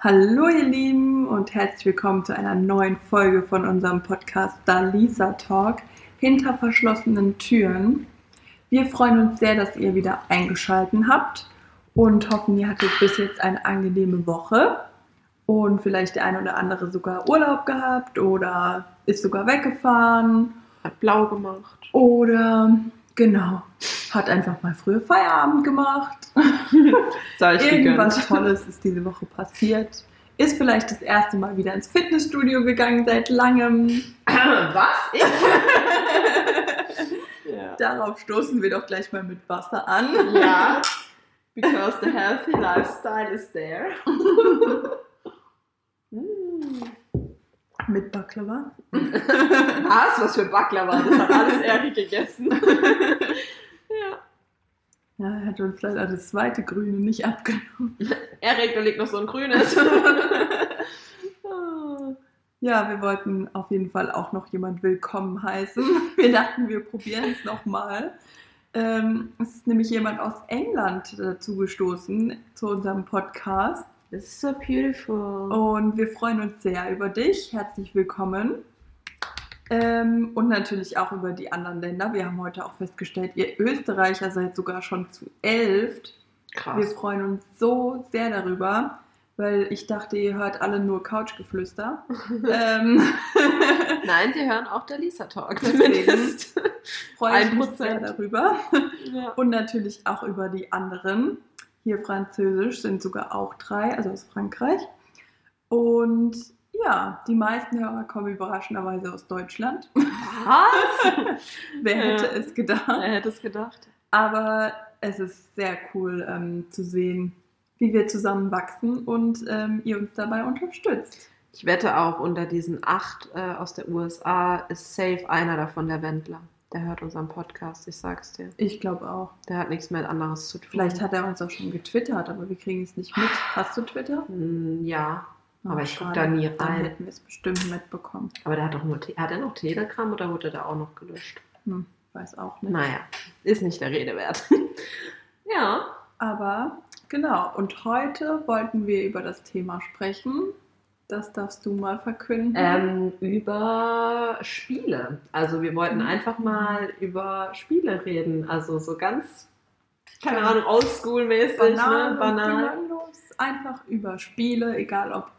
Hallo ihr Lieben und herzlich willkommen zu einer neuen Folge von unserem Podcast Dalisa Talk hinter verschlossenen Türen. Wir freuen uns sehr, dass ihr wieder eingeschaltet habt und hoffen, ihr hattet bis jetzt eine angenehme Woche und vielleicht der eine oder andere sogar Urlaub gehabt oder ist sogar weggefahren. Hat blau gemacht. Oder genau, hat einfach mal früher Feierabend gemacht. Irgendwas. Tolles ist diese Woche passiert. Ist vielleicht das erste Mal wieder ins Fitnessstudio gegangen seit langem. Was? Ich? ja. Darauf stoßen wir doch gleich mal mit Wasser an. ja. Because the healthy lifestyle is there. Mm. Mit Baklava. Was? Was für Baklava? Das hat alles Eri gegessen. ja. Ja, er hat uns leider das zweite Grüne nicht abgenommen. Erik, da liegt noch so ein grünes. Ja, wir wollten auf jeden Fall auch noch jemand willkommen heißen. Wir dachten, wir probieren es nochmal. Ähm, es ist nämlich jemand aus England dazu gestoßen zu unserem Podcast. This is so beautiful. Und wir freuen uns sehr über dich. Herzlich willkommen. Ähm, und natürlich auch über die anderen Länder. Wir haben heute auch festgestellt, ihr Österreicher seid sogar schon zu elf. Wir Krass. freuen uns so sehr darüber, weil ich dachte, ihr hört alle nur Couchgeflüster. ähm, Nein, sie hören auch der Lisa Talk. Zumindest. freue ich Ein mich sehr Prozent. darüber. Ja. Und natürlich auch über die anderen. Hier Französisch sind sogar auch drei, also aus Frankreich. Und ja, die meisten Hörer kommen überraschenderweise aus Deutschland. Was? Wer Ja. hätte es gedacht? Wer hätte es gedacht? Aber es ist sehr cool ähm, zu sehen, wie wir zusammen wachsen und ähm, ihr uns dabei unterstützt. Ich wette auch, unter diesen acht äh, aus der USA ist safe einer davon der Wendler. Der hört unseren Podcast, ich sag's dir. Ich glaube auch. Der hat nichts mehr anderes zu tun. Vielleicht hat er uns auch schon getwittert, aber wir kriegen es nicht mit. Hast du Twitter? Hm, Ja, Oh, Aber ich guck schade. da nie Dann rein. hätten wir es bestimmt mitbekommen. aber der hat doch nur. Hat er noch Telegram oder wurde der auch noch gelöscht? Hm, weiß auch nicht. Naja, ist nicht der Rede wert. ja. Aber genau, und heute wollten wir über das Thema sprechen. Das darfst du mal verkünden. Ähm, über Spiele. Also wir wollten Mhm. einfach mal über Spiele reden. Also so ganz, keine Ahnung, oldschool-mäßig, banal, ne? banal. Einfach über Spiele, egal ob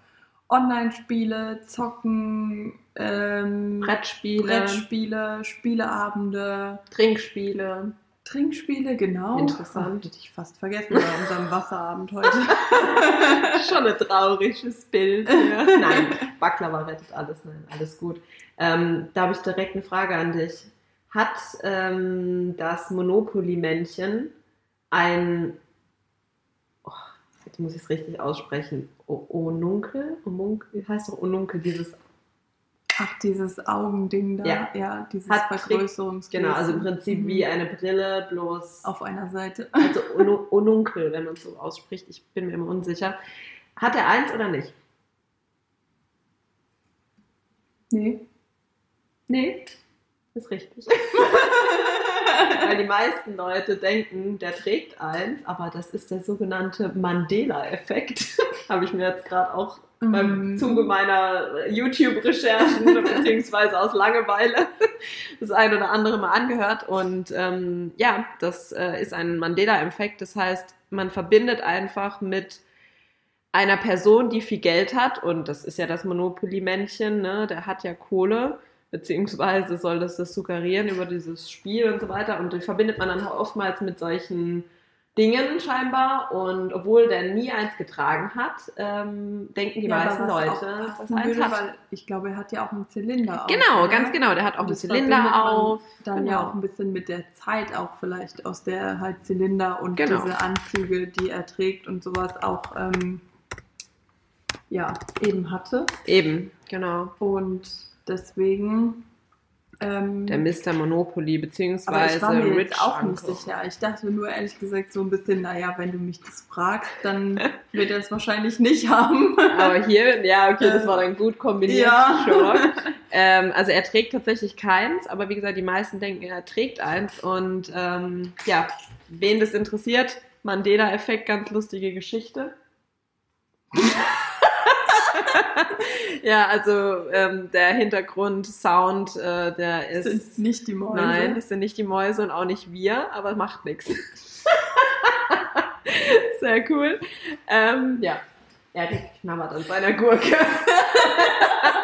Online-Spiele, Zocken, ähm, Brettspiele, Brettspiele, Spieleabende, Trinkspiele. Trinkspiele, genau. Interessant. Hätte ich fast vergessen bei unserem Wasserabend heute. Schon ein trauriges Bild. Ja. Nein, Baklava rettet alles. Nein, alles gut. Ähm, da habe ich direkt eine Frage an dich. Hat ähm, das Monopoly-Männchen ein, oh, jetzt muss ich es richtig aussprechen, O- Onunkel? Omunkel? Heißt doch Onunkel, dieses, Ach, dieses Augending da. Ja. Ja, dieses Hat Vergrößerungsglas. genau, also im Prinzip Mhm. wie eine Brille, bloß Auf einer Seite. Also Onu- Onunkel, wenn man es so ausspricht. Ich bin mir immer unsicher. Hat er eins oder nicht? Nee. Nee. Ist richtig. Weil die meisten Leute denken, der trägt eins, aber das ist der sogenannte Mandela-Effekt. Habe ich mir jetzt gerade auch beim Mhm. Zuge meiner YouTube-Recherchen beziehungsweise aus Langeweile das ein oder andere mal angehört. Und ähm, ja, das äh, ist ein Mandela-Effekt. Das heißt, man verbindet einfach mit einer Person, die viel Geld hat, und das ist ja das Monopoly-Männchen, ne? der hat ja Kohle, beziehungsweise soll das das suggerieren über dieses Spiel und so weiter. Und die verbindet man dann oftmals mit solchen Dingen scheinbar. Und obwohl der nie eins getragen hat, ähm, denken die Ja, meisten Leute, dass er eins hat. weil ich glaube, er hat ja auch einen Zylinder auf. Genau, ganz genau. Der hat auch einen Zylinder auf. Dann genau. ja auch ein bisschen mit der Zeit auch vielleicht, aus der halt Zylinder und Genau. diese Anzüge, die er trägt und sowas auch ähm, ja, eben hatte. Eben, genau. Und deswegen ähm, Der Mr. Monopoly, aber beziehungsweise ich war mir Rich auch Uncle. nicht sicher. Ich dachte nur ehrlich gesagt so ein bisschen, naja, wenn du mich das fragst, dann wird er es wahrscheinlich nicht haben. Aber hier, ja, okay, das war dann gut kombiniert. Ja. Schon. Ähm, also er trägt tatsächlich keins, aber wie gesagt, die meisten denken, er trägt eins. Und ähm, ja, wen das interessiert, Mandela-Effekt, ganz lustige Geschichte. ja, also ähm, der Hintergrund-Sound, äh, der ist. Das sind nicht die Mäuse. Nein, das sind nicht die Mäuse und auch nicht wir, aber macht nichts. Sehr cool. Ähm, ja, Erik knabbert an seiner Gurke.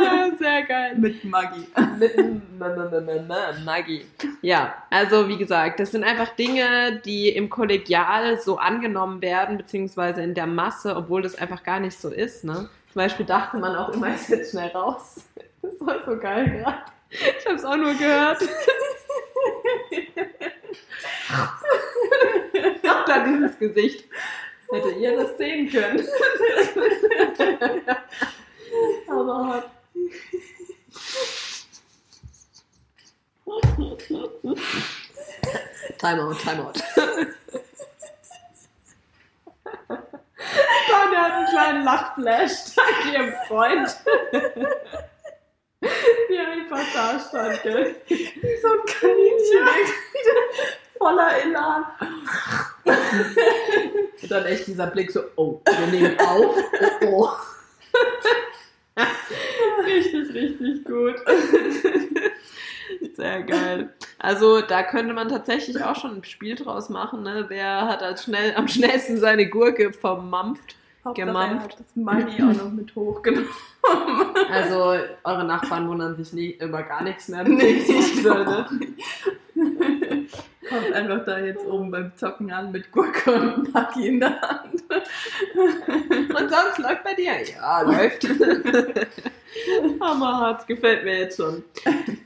ah, sehr geil. Mit Maggi. Mit Maggi. Ja, also wie gesagt, das sind einfach Dinge, die im Kollegial so angenommen werden, beziehungsweise in der Masse, obwohl das einfach gar nicht so ist. Ne? Zum Beispiel dachte man auch immer, ich jetzt schnell raus. Das war so geil gerade. Ich habe es auch nur gehört. Ach, da dieses Gesicht. Hätte ihr das sehen können. Aber. Timeout, Timeout. Tanja hat einen kleinen Lachflash. Dank ihrem Freund. Wie er einfach da stand, gell? Wie so ein Kaninchen. Voller Elan. Und dann echt dieser Blick so, oh, wir nehmen auf. Oh, oh. Richtig, gut. Sehr geil. Also da könnte man tatsächlich auch schon ein Spiel draus machen. Ne? Wer hat als schnell, am schnellsten seine Gurke vermampft? Hauptsache, Gemampft. das Maggi auch noch mit hochgenommen. Also eure Nachbarn wundern sich nie über gar nichts mehr. Nee, ich beziehungsweise, glaub ne? Kommt einfach da jetzt oben beim Zocken an mit Gurke und Maggi in der Hand. Und sonst läuft bei dir? Ja, läuft. Hammerhart, gefällt mir jetzt schon.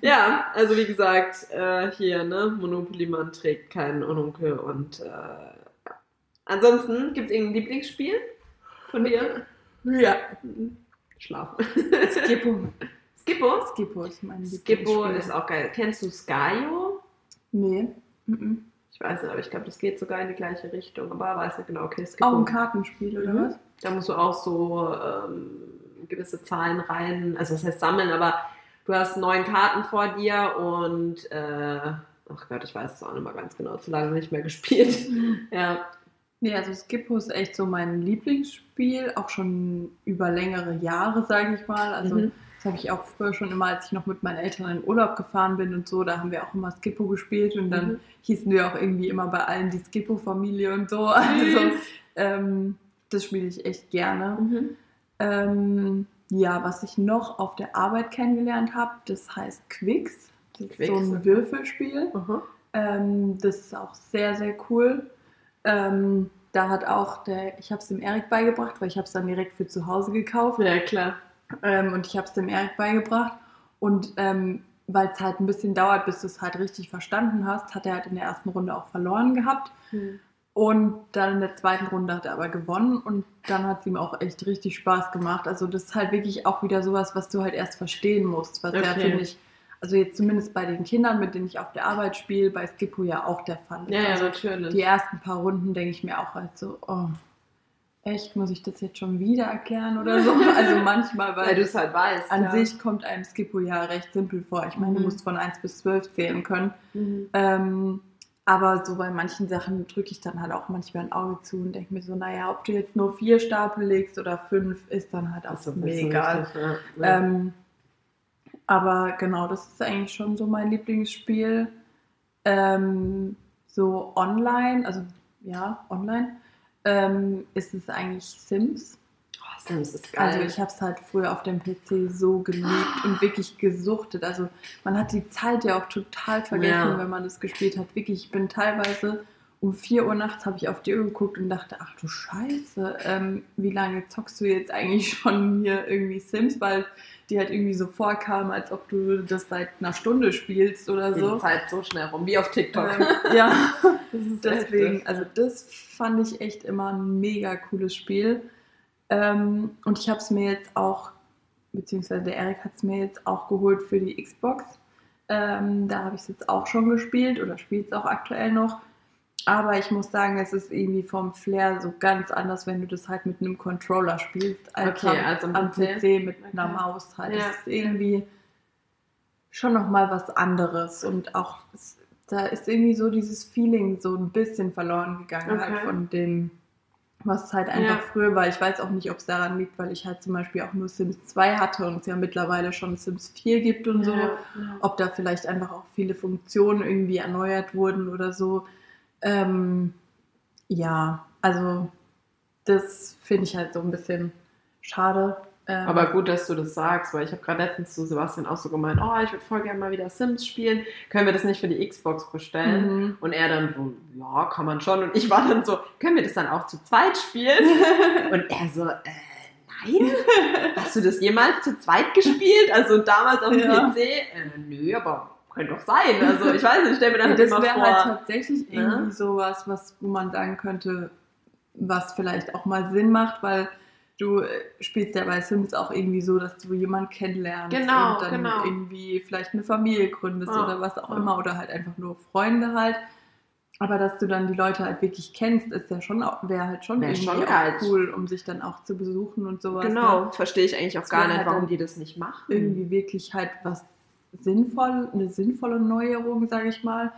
Ja, also wie gesagt, äh, hier, ne, Monopoly, man trägt keinen Ununkel und äh. Ansonsten, gibt es irgendein Lieblingsspiel von dir? Ja. Schlafen. Skippo. Skippo? Skippo ist mein Skippo Lieblingsspiel. ist auch geil. Kennst du Skyo? Nee. Mhm. Ich weiß nicht, aber ich glaube, das geht sogar in die gleiche Richtung. Aber weiß nicht genau, okay, Skippo. Auch ein Kartenspiel, oder Mhm. was? Da musst du auch so ähm, gewisse Zahlen rein, also das heißt sammeln, aber du hast neun Karten vor dir und äh, ach Gott, ich weiß es auch nicht mal ganz genau, zu lange nicht mehr gespielt. ja. Nee, also Skippo ist echt so mein Lieblingsspiel, auch schon über längere Jahre, sage ich mal. Also Mhm. Das habe ich auch früher schon immer, als ich noch mit meinen Eltern in Urlaub gefahren bin und so, da haben wir auch immer Skippo gespielt und dann Mhm. hießen wir auch irgendwie immer bei allen die Skippo-Familie und so. Also ähm, das spiele ich echt gerne. Mhm. Ähm, ja, was ich noch auf der Arbeit kennengelernt habe, das heißt Quicks. Das ist Quicks, so ein. Würfelspiel. Aha. Ähm, das ist auch sehr, sehr cool. Ähm, da hat auch der, ich habe es dem Erik beigebracht, weil ich habe es dann direkt für zu Hause gekauft. Ja, klar. Ähm, und ich habe es dem Erik beigebracht. Und ähm, weil es halt ein bisschen dauert, bis du es halt richtig verstanden hast, hat er halt in der ersten Runde auch verloren gehabt. Mhm. Und dann in der zweiten Runde hat er aber gewonnen und dann hat es ihm auch echt richtig Spaß gemacht. Also das ist halt wirklich auch wieder sowas, was du halt erst verstehen musst. Was ja, Okay. finde ich, also jetzt zumindest bei den Kindern, mit denen ich auf der Arbeit spiele, bei Skippo ja auch der Fall ist. Ja, ja, also natürlich. die ersten paar Runden denke ich mir auch halt so, oh, echt, muss ich das jetzt schon wieder erklären oder so? Also manchmal, weil weil du es halt weißt. an ja. sich kommt einem Skippo ja recht simpel vor. Ich meine, du Mhm. musst von 1 bis 12 zählen können. Mhm. Ähm, aber so bei manchen Sachen drücke ich dann halt auch manchmal ein Auge zu und denke mir so, naja, ob du jetzt nur vier Stapel legst oder fünf, ist dann halt auch so mir egal. ja. Ja. Ähm, aber genau, das ist eigentlich schon so mein Lieblingsspiel. Ähm, so online, also ja, online, ähm, ist es eigentlich Sims. oh, Sims ist geil. Also ich habe es halt früher auf dem PC so geliebt und wirklich gesuchtet. Also man hat die Zeit ja auch total vergessen, Ja. wenn man das gespielt hat. Wirklich, ich bin teilweise um 4 Uhr nachts habe ich auf die Uhr geguckt und dachte, ach du Scheiße, ähm, wie lange zockst du jetzt eigentlich schon hier irgendwie Sims, weil die halt irgendwie so vorkam, als ob du das seit einer Stunde spielst oder die so. Zeit so schnell rum, wie auf TikTok. Ähm, ja, Das ist Deswegen, also das fand ich echt immer ein mega cooles Spiel. Ähm, und ich habe es mir jetzt auch, beziehungsweise der Erik hat es mir jetzt auch geholt für die Xbox. Ähm, da habe ich es jetzt auch schon gespielt oder spiele es auch aktuell noch. Aber ich muss sagen, es ist irgendwie vom Flair so ganz anders, wenn du das halt mit einem Controller spielst, als Okay, am, als am PC. PC mit einer Okay. Maus halt. Ja, Das ist irgendwie schon nochmal was anderes und auch es, da ist irgendwie so dieses Feeling so ein bisschen verloren gegangen halt Okay. von dem was halt einfach Ja. früher war. Ich weiß auch nicht, ob es daran liegt, weil ich halt zum Beispiel auch nur Sims 2 hatte und es ja mittlerweile schon Sims 4 gibt und so. Ja, ja. Ob da vielleicht einfach auch viele Funktionen irgendwie erneuert wurden oder so. Ähm, ja, also das finde ich halt so ein bisschen schade. Ähm, Aber gut, dass du das sagst, weil ich habe gerade letztens zu Sebastian auch so gemeint, oh, ich würde voll gerne mal wieder Sims spielen. Können wir das nicht für die Xbox bestellen? Mhm. Und er dann so, ja, kann man schon. Und ich war dann so, können wir das dann auch zu zweit spielen? Und er so, äh, nein? Hast du das jemals zu zweit gespielt? Also damals auf dem Ja. PC? Äh, nö, aber könnte doch sein. Also ich weiß nicht, ich stell mir dann Ja, das immer wäre vor. halt tatsächlich ne? irgendwie sowas, was, wo man sagen könnte, was vielleicht auch mal Sinn macht, weil du äh, spielst ja bei Sims auch irgendwie so, dass du jemanden kennenlernst Genau, und dann genau. irgendwie vielleicht eine Familie gründest Ja, oder was auch ja. immer oder halt einfach nur Freunde halt. Aber dass du dann die Leute halt wirklich kennst, ist ja schon wäre halt schon Wär irgendwie schon auch cool, um sich dann auch zu besuchen und sowas. Ne? Genau, verstehe ich eigentlich auch Das gar nicht, halt warum die das nicht machen. irgendwie wirklich halt was sinnvoll, eine sinnvolle Neuerung, sage ich mal.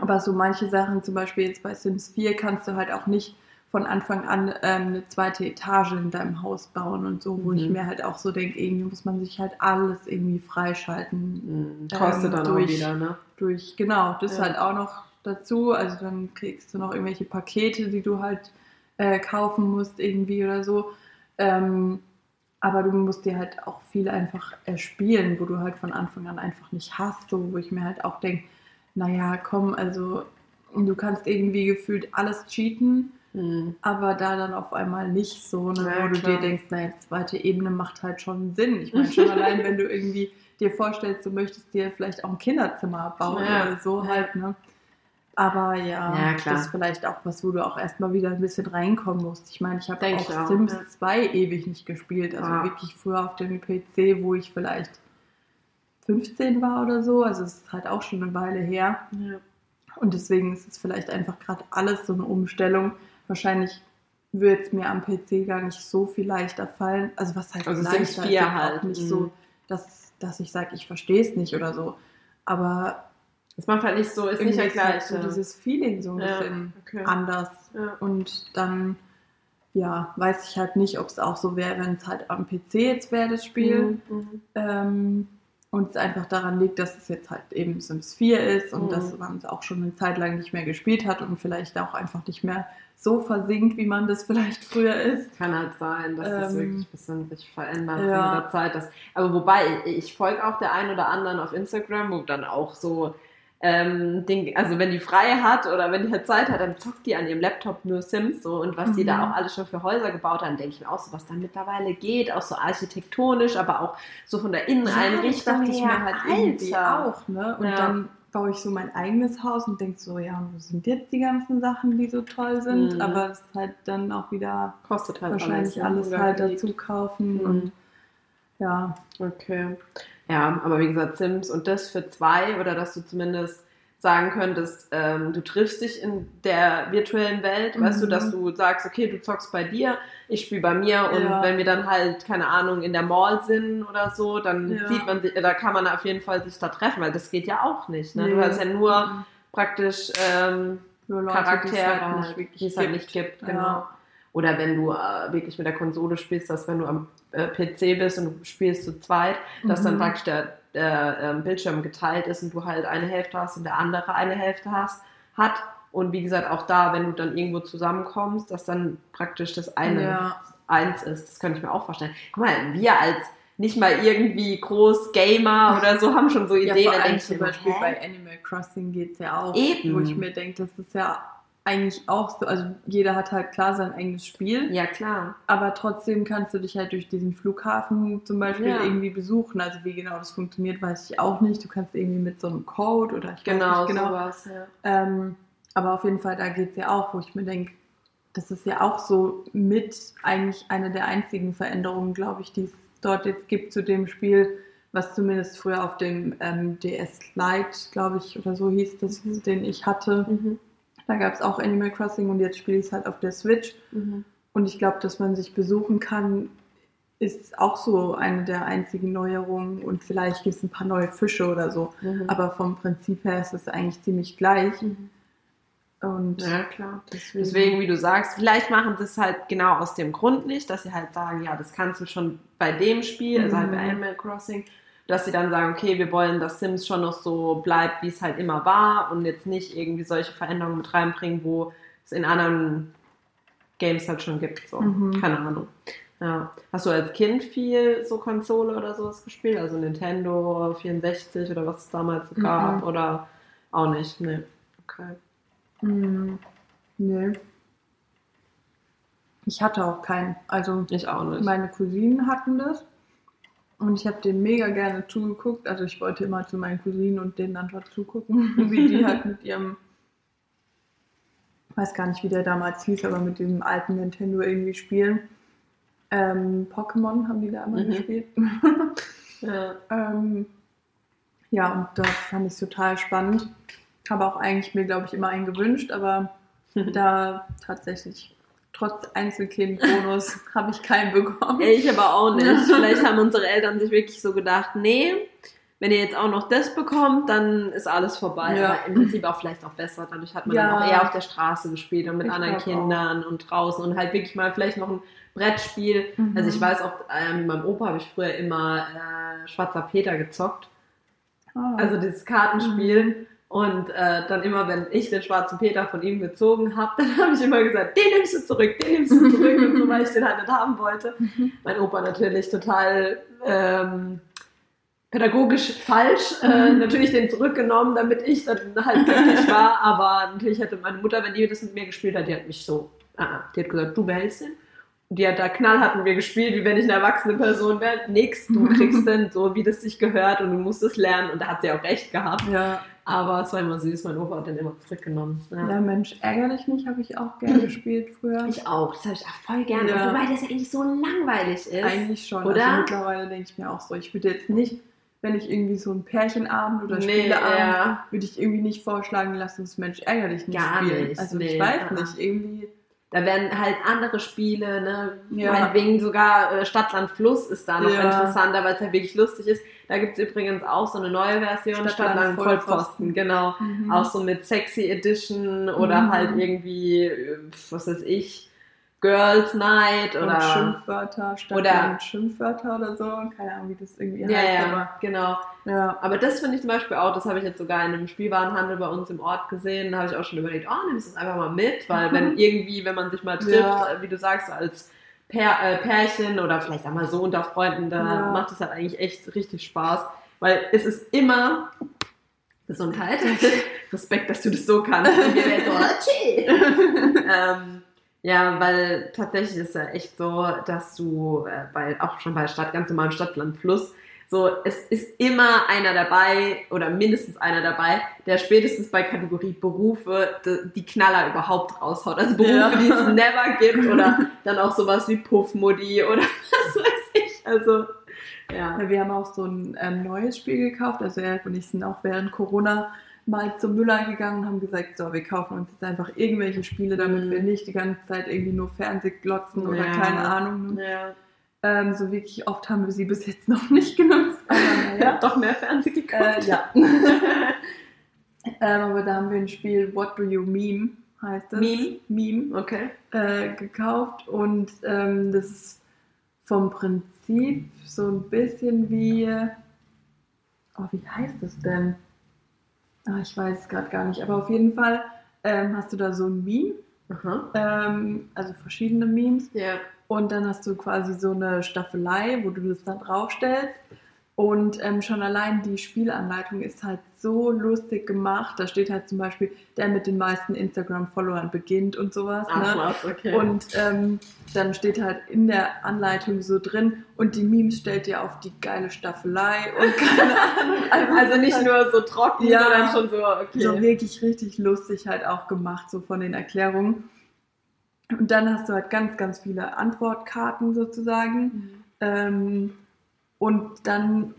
Aber so manche Sachen, zum Beispiel jetzt bei Sims 4, kannst du halt auch nicht von Anfang an ähm, eine zweite Etage in deinem Haus bauen und so, wo Mhm. ich mir halt auch so denke, irgendwie muss man sich halt alles irgendwie freischalten Mhm. Kostet ähm, dann durch- auch wieder, ne? durch, genau, das Ja. halt auch noch dazu. Also dann kriegst du noch irgendwelche Pakete, die du halt äh, kaufen musst irgendwie oder so. Ähm, aber du musst dir halt auch viel einfach erspielen, wo du halt von Anfang an einfach nicht hast, so wo ich mir halt auch denke, naja, komm, also du kannst irgendwie gefühlt alles cheaten, Mhm. aber da dann auf einmal nicht so, ne, Ja, wo du klar. dir denkst, naja, zweite Ebene macht halt schon Sinn. Ich meine schon allein, wenn du irgendwie dir vorstellst, du möchtest dir vielleicht auch ein Kinderzimmer bauen Ja. oder so Ja. halt, ne? Aber ja, Ja, das ist vielleicht auch was, wo du auch erstmal wieder ein bisschen reinkommen musst. Ich meine, ich habe auch, auch, Sims ja. 2 ewig nicht gespielt. Also Ja. wirklich früher auf dem PC, wo ich vielleicht 15 war oder so. Also es ist halt auch schon eine Weile her. Und deswegen ist es vielleicht einfach gerade alles so eine Umstellung. Wahrscheinlich wird es mir am PC gar nicht so viel leichter fallen. Also was heißt Also Sims leichter? 4 ist jetzt halt, auch nicht mhm. so, dass, dass ich sage, ich verstehe es nicht oder so. Aber Das macht halt nicht so, ist nicht der ist halt gleiche. so dieses Feeling so ein Ja, bisschen okay. anders. Ja. Und dann, ja, weiß ich halt nicht, ob es auch so wäre, wenn es halt am PC jetzt wäre, das Spiel. Mhm. Mhm. Ähm, und es einfach daran liegt, dass es jetzt halt eben Sims 4 ist und Mhm. dass man es auch schon eine Zeit lang nicht mehr gespielt hat und vielleicht auch einfach nicht mehr so versinkt, wie man das vielleicht früher ist. Kann halt sein, dass das Ähm, wirklich ein bisschen sich verändert ja. in der Zeit. Dass, aber wobei, ich folge auch der einen oder anderen auf Instagram, wo dann auch so, ähm, Ding, also wenn die frei hat oder wenn die halt Zeit hat, dann zockt die an ihrem Laptop nur Sims so und was die Mhm. da auch alles schon für Häuser gebaut haben, denke ich mir auch so, was da mittlerweile geht, auch so architektonisch, aber auch so von der Inneneinrichtung dachte ich her. mir halt irgendwie auch. Ne? Und Ja. dann baue ich so mein eigenes Haus und denke so, ja, wo sind jetzt die ganzen Sachen, die so toll sind? Mhm. Aber es ist halt dann auch wieder Kostet halt wahrscheinlich alles Oder halt dazu kaufen. Mhm. Und ja, Okay. Ja, aber wie gesagt, Sims und das für zwei oder dass du zumindest sagen könntest, ähm, du triffst dich in der virtuellen Welt, weißt du, Mhm. dass du sagst, okay, du zockst bei dir, ich spiele bei mir und Ja. wenn wir dann halt, keine Ahnung, in der Mall sind oder so, dann Ja. sieht man sich, da kann man auf jeden Fall sich da treffen, weil das geht ja auch nicht. Ne? Du Nee. hast ja nur Mhm. praktisch ähm, Leute, die es Charaktere, halt nicht wirklich die es halt gibt. nicht gibt, Ja. Oder wenn du äh, wirklich mit der Konsole spielst, dass wenn du am äh, PC bist und du spielst zu zweit, dass dann Mhm. praktisch der, der ähm, Bildschirm geteilt ist und du halt eine Hälfte hast und der andere eine Hälfte hast, hat. Und wie gesagt, auch da, wenn du dann irgendwo zusammenkommst, dass dann praktisch das eine Ja. eins ist. Das könnte ich mir auch vorstellen. Guck mal, wir als nicht mal irgendwie groß Gamer oder so haben schon so Ja, Ideen. vor da allem zum Beispiel hä? bei Animal Crossing geht es ja auch. Eben. Wo ich mir denke, das ist ja eigentlich auch so, also jeder hat halt klar sein eigenes Spiel, Ja, klar. aber trotzdem kannst du dich halt durch diesen Flughafen zum Beispiel Ja. irgendwie besuchen. Also wie genau das funktioniert, weiß ich auch nicht. Du kannst irgendwie mit so einem Code oder ich weiß Genau, nicht genau. sowas. Ja. Ähm, aber auf jeden Fall, da geht es ja auch, wo ich mir denke, das ist ja auch so mit eigentlich eine der einzigen Veränderungen, glaube ich, die es dort jetzt gibt zu dem Spiel, was zumindest früher auf dem ähm, DS Lite, glaube ich, oder so hieß das, Mhm. den ich hatte. Mhm. Da gab es auch Animal Crossing und jetzt spiele ich es halt auf der Switch. Mhm. Und ich glaube, dass man sich besuchen kann, ist auch so eine der einzigen Neuerungen. Und vielleicht gibt es ein paar neue Fische oder so. Mhm. Aber vom Prinzip her ist es eigentlich ziemlich gleich. Mhm. Und ja, klar. Deswegen. deswegen. wie du sagst, vielleicht machen sie es halt genau aus dem Grund nicht, dass sie halt sagen, ja, das kannst du schon bei dem Spiel, mhm. also halt bei mhm. Animal Crossing, dass sie dann sagen, okay, wir wollen, dass Sims schon noch so bleibt, wie es halt immer war und jetzt nicht irgendwie solche Veränderungen mit reinbringen, wo es in anderen Games halt schon gibt. So. Mhm. Keine Ahnung. Ja. Hast du als Kind viel so Konsole oder sowas gespielt? Also Nintendo 64 oder was es damals gab? Mhm. Oder auch nicht? Nee. Okay. Mhm. Nee. Ich hatte auch keinen. Also ich auch nicht. Meine Cousinen hatten das. Und ich habe denen mega gerne zugeguckt. Also ich wollte immer zu meinen Cousinen und denen einfach zugucken, wie die halt mit ihrem, weiß gar nicht, wie der damals hieß, aber mit dem alten Nintendo irgendwie spielen. Ähm, Pokémon haben die da immer mhm. gespielt. ja. ähm, ja, und das fand ich total spannend. Habe auch eigentlich mir, glaube ich, immer einen gewünscht, aber da tatsächlich trotz Einzelkind-Bonus habe ich keinen bekommen. Ich aber auch nicht. Vielleicht haben unsere Eltern sich wirklich so gedacht, nee, wenn ihr jetzt auch noch das bekommt, dann ist alles vorbei. Ja. Aber im Prinzip auch vielleicht auch besser. Dadurch hat man ja. dann auch eher auf der Straße gespielt und mit ich anderen Kindern auch. und draußen und halt wirklich mal vielleicht noch ein Brettspiel. Mhm. Also ich weiß auch, äh, mit meinem Opa habe ich früher immer äh, Schwarzer Peter gezockt. Oh. Also dieses Kartenspiel. Mhm. Und äh, dann immer, wenn ich den schwarzen Peter von ihm gezogen habe, dann habe ich immer gesagt, den nimmst du zurück, den nimmst du zurück und so, weil ich den halt nicht haben wollte. Mein Opa natürlich total ähm, pädagogisch falsch, äh, mhm. natürlich den zurückgenommen, damit ich dann halt glücklich war, aber natürlich hätte meine Mutter, wenn die das mit mir gespielt hat, die hat mich so, ah, die hat gesagt, du behältst den die hat da Knall hatten wir gespielt, wie wenn ich eine erwachsene Person wäre. Nix, du kriegst denn so, wie das sich gehört und du musst es lernen. Und da hat sie auch recht gehabt. Ja. Aber es war immer süß, mein Opa hat den immer zurückgenommen. Ja, ja Mensch, ärgerlich nicht, habe ich auch gerne gespielt früher. Ich auch, das habe ich auch voll gerne. Ja. Wobei das ja eigentlich so langweilig ist. Eigentlich schon. Oder? Also mittlerweile denke ich mir auch so, ich würde jetzt nicht, wenn ich irgendwie so einen Pärchenabend oder nee, Spieleabend, ja. würde ich irgendwie nicht vorschlagen, lass uns Mensch ärgerlich nicht Gar spielen. Nicht, also nee, ich weiß nicht, irgendwie da werden halt andere Spiele, ne? Ja. Meinetwegen sogar äh, Stadtland Fluss ist da noch ja. interessanter, weil es halt wirklich lustig ist. Da gibt es übrigens auch so eine neue Version, Stadtland, Vollpfosten, genau. Mhm. Auch so mit Sexy Edition oder mhm. halt irgendwie, was weiß ich, Girls Night oder und Schimpfwörter statt oder Schimpfwörter oder so. Keine Ahnung, wie das irgendwie ja, heißt. Ja, aber, genau. Ja. Aber das finde ich zum Beispiel auch, das habe ich jetzt sogar in einem Spielwarenhandel bei uns im Ort gesehen. Da habe ich auch schon überlegt, oh, nimmst du es einfach mal mit, weil wenn irgendwie, wenn man sich mal trifft, ja. wie du sagst, als Pär, äh, Pärchen oder vielleicht auch mal so unter Freunden, da ja. macht es halt eigentlich echt richtig Spaß. Weil es ist immer Gesundheit. Respekt, dass du das so kannst. Und wir so, ähm, ja, weil tatsächlich ist ja echt so, dass du äh, bei, auch schon bei Stadt, ganz normalem Stadtland Plus, so, es ist immer einer dabei oder mindestens einer dabei, der spätestens bei Kategorie Berufe die, die Knaller überhaupt raushaut. Also Berufe, ja. die es never gibt oder dann auch sowas wie Puffmodi oder was weiß ich. Also, ja. wir haben auch so ein ähm, neues Spiel gekauft. Also er und ich sind auch während Corona mal zum Müller gegangen und haben gesagt, so, wir kaufen uns jetzt einfach irgendwelche Spiele, damit mhm. wir nicht die ganze Zeit irgendwie nur Fernsehglotzen oder ja. keine Ahnung. Ne? Ja. Ähm, so wirklich oft haben wir sie bis jetzt noch nicht genutzt. Aber naja. Doch mehr Fernseh gekauft. Äh, ja. ähm, aber da haben wir ein Spiel What Do You Meme heißt es. Meme? Meme. Okay. Äh, gekauft und ähm, das ist vom Prinzip so ein bisschen wie, oh, wie heißt das denn? Ach, ich weiß es gerade gar nicht, aber auf jeden Fall ähm, hast du da so ein Meme, ähm, also verschiedene Memes. Ja. Und dann hast du quasi so eine Staffelei, wo du das dann draufstellst. Und ähm, schon allein die Spielanleitung ist halt so lustig gemacht. Da steht halt zum Beispiel, der mit den meisten Instagram-Followern beginnt und sowas. Ach, ne? was, okay. Und ähm, dann steht halt in der Anleitung so drin und die Memes stellt dir auf die geile Staffelei und keine Ahnung. Also, also nicht halt, nur so trocken, ja, sondern schon so, okay. So wirklich richtig lustig halt auch gemacht, so von den Erklärungen. Und dann hast du halt ganz, ganz viele Antwortkarten sozusagen. Mhm. Ähm, und dann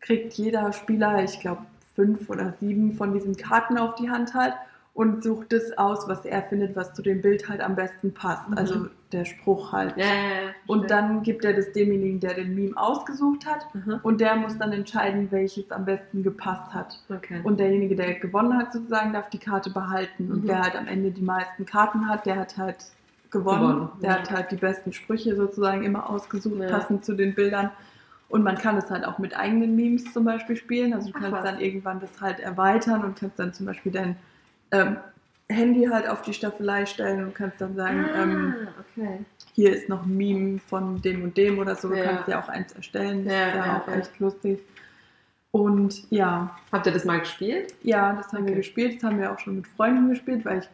kriegt jeder Spieler, ich glaube, fünf oder sieben von diesen Karten auf die Hand halt. und sucht das aus, was er findet, was zu dem Bild halt am besten passt. Mhm. Also der Spruch halt. Ja, ja, ja. Und dann gibt er das demjenigen, der den Meme ausgesucht hat. Aha. Und der muss dann entscheiden, welches am besten gepasst hat. Okay. Und derjenige, der gewonnen hat, sozusagen, darf die Karte behalten. Und Mhm. wer halt am Ende die meisten Karten hat, der hat halt gewonnen. Gewonnen, Der hat halt die besten Sprüche sozusagen immer ausgesucht, Ja. passend zu den Bildern. Und man kann es halt auch mit eigenen Memes zum Beispiel spielen. Also du Ach, kannst was. dann irgendwann das halt erweitern und kannst dann zum Beispiel dein ähm, Handy halt auf die Staffelei stellen und kannst dann sagen, ähm, ah, okay. hier ist noch ein Meme von dem und dem oder so. Du Ja. kannst ja auch eins erstellen. Das Ja, ist ja, auch ja. echt lustig. Und ja, Habt ihr das mal gespielt? ja, das haben wir Okay. gespielt. Das haben wir auch schon mit Freunden gespielt, weil ich,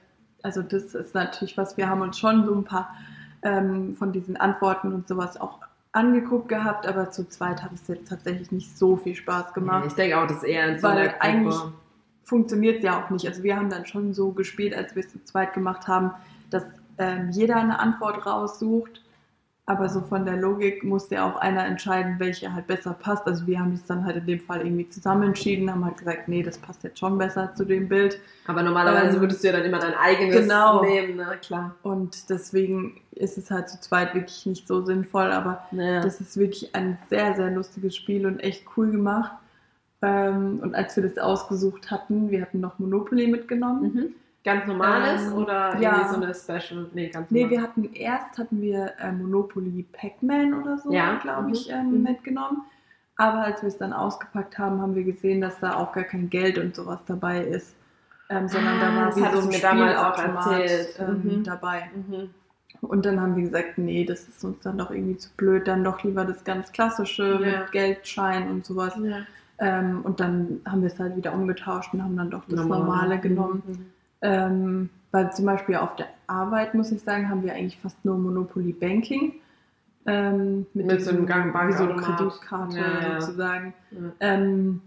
also das ist natürlich was, wir haben uns schon so ein paar ähm, von diesen Antworten und sowas auch angeguckt gehabt, aber zu zweit hat es jetzt tatsächlich nicht so viel Spaß gemacht. Ich denke auch, das ist eher in so Weil eigentlich- Funktioniert ja auch nicht. Also wir haben dann schon so gespielt, als wir es zu zweit gemacht haben, dass ähm, jeder eine Antwort raussucht. Aber so von der Logik muss ja auch einer entscheiden, welche halt besser passt. Also wir haben es dann halt in dem Fall irgendwie zusammen entschieden, haben halt gesagt, nee, das passt jetzt schon besser zu dem Bild. Aber normalerweise Ähm, würdest du ja dann immer dein eigenes genau. nehmen, ne? Klar. Und deswegen ist es halt zu zweit wirklich nicht so sinnvoll. Aber Ja. das ist wirklich ein sehr, sehr lustiges Spiel und echt cool gemacht. Ähm, und als wir das ausgesucht hatten, wir hatten noch Monopoly mitgenommen. mhm. Ganz normales Ähm, oder ja. irgendwie so eine Special? Nee, ganz Nee, normal. wir hatten erst hatten wir äh, Monopoly Pac-Man oder so, Ja, glaube mhm, ich, ähm, mhm. mitgenommen. Aber als wir es dann ausgepackt haben, haben wir gesehen, dass da auch gar kein Geld und sowas dabei ist. Ähm, sondern Ah, da war wie so ein Spielautomat ähm, Mhm. dabei. Mhm. Und dann haben wir gesagt, nee, das ist uns dann doch irgendwie zu blöd, dann doch lieber das ganz klassische Ja. mit Geldschein und sowas. Ja. Ähm, und dann haben wir es halt wieder umgetauscht und haben dann doch das Normal. Normale genommen. Mhm. Ähm, weil zum Beispiel auf der Arbeit, muss ich sagen, haben wir eigentlich fast nur Monopoly Banking. Ähm, Mit so einem diesem- Gang- wie so. Kreditkarte Ja, sozusagen. Ja. Ähm,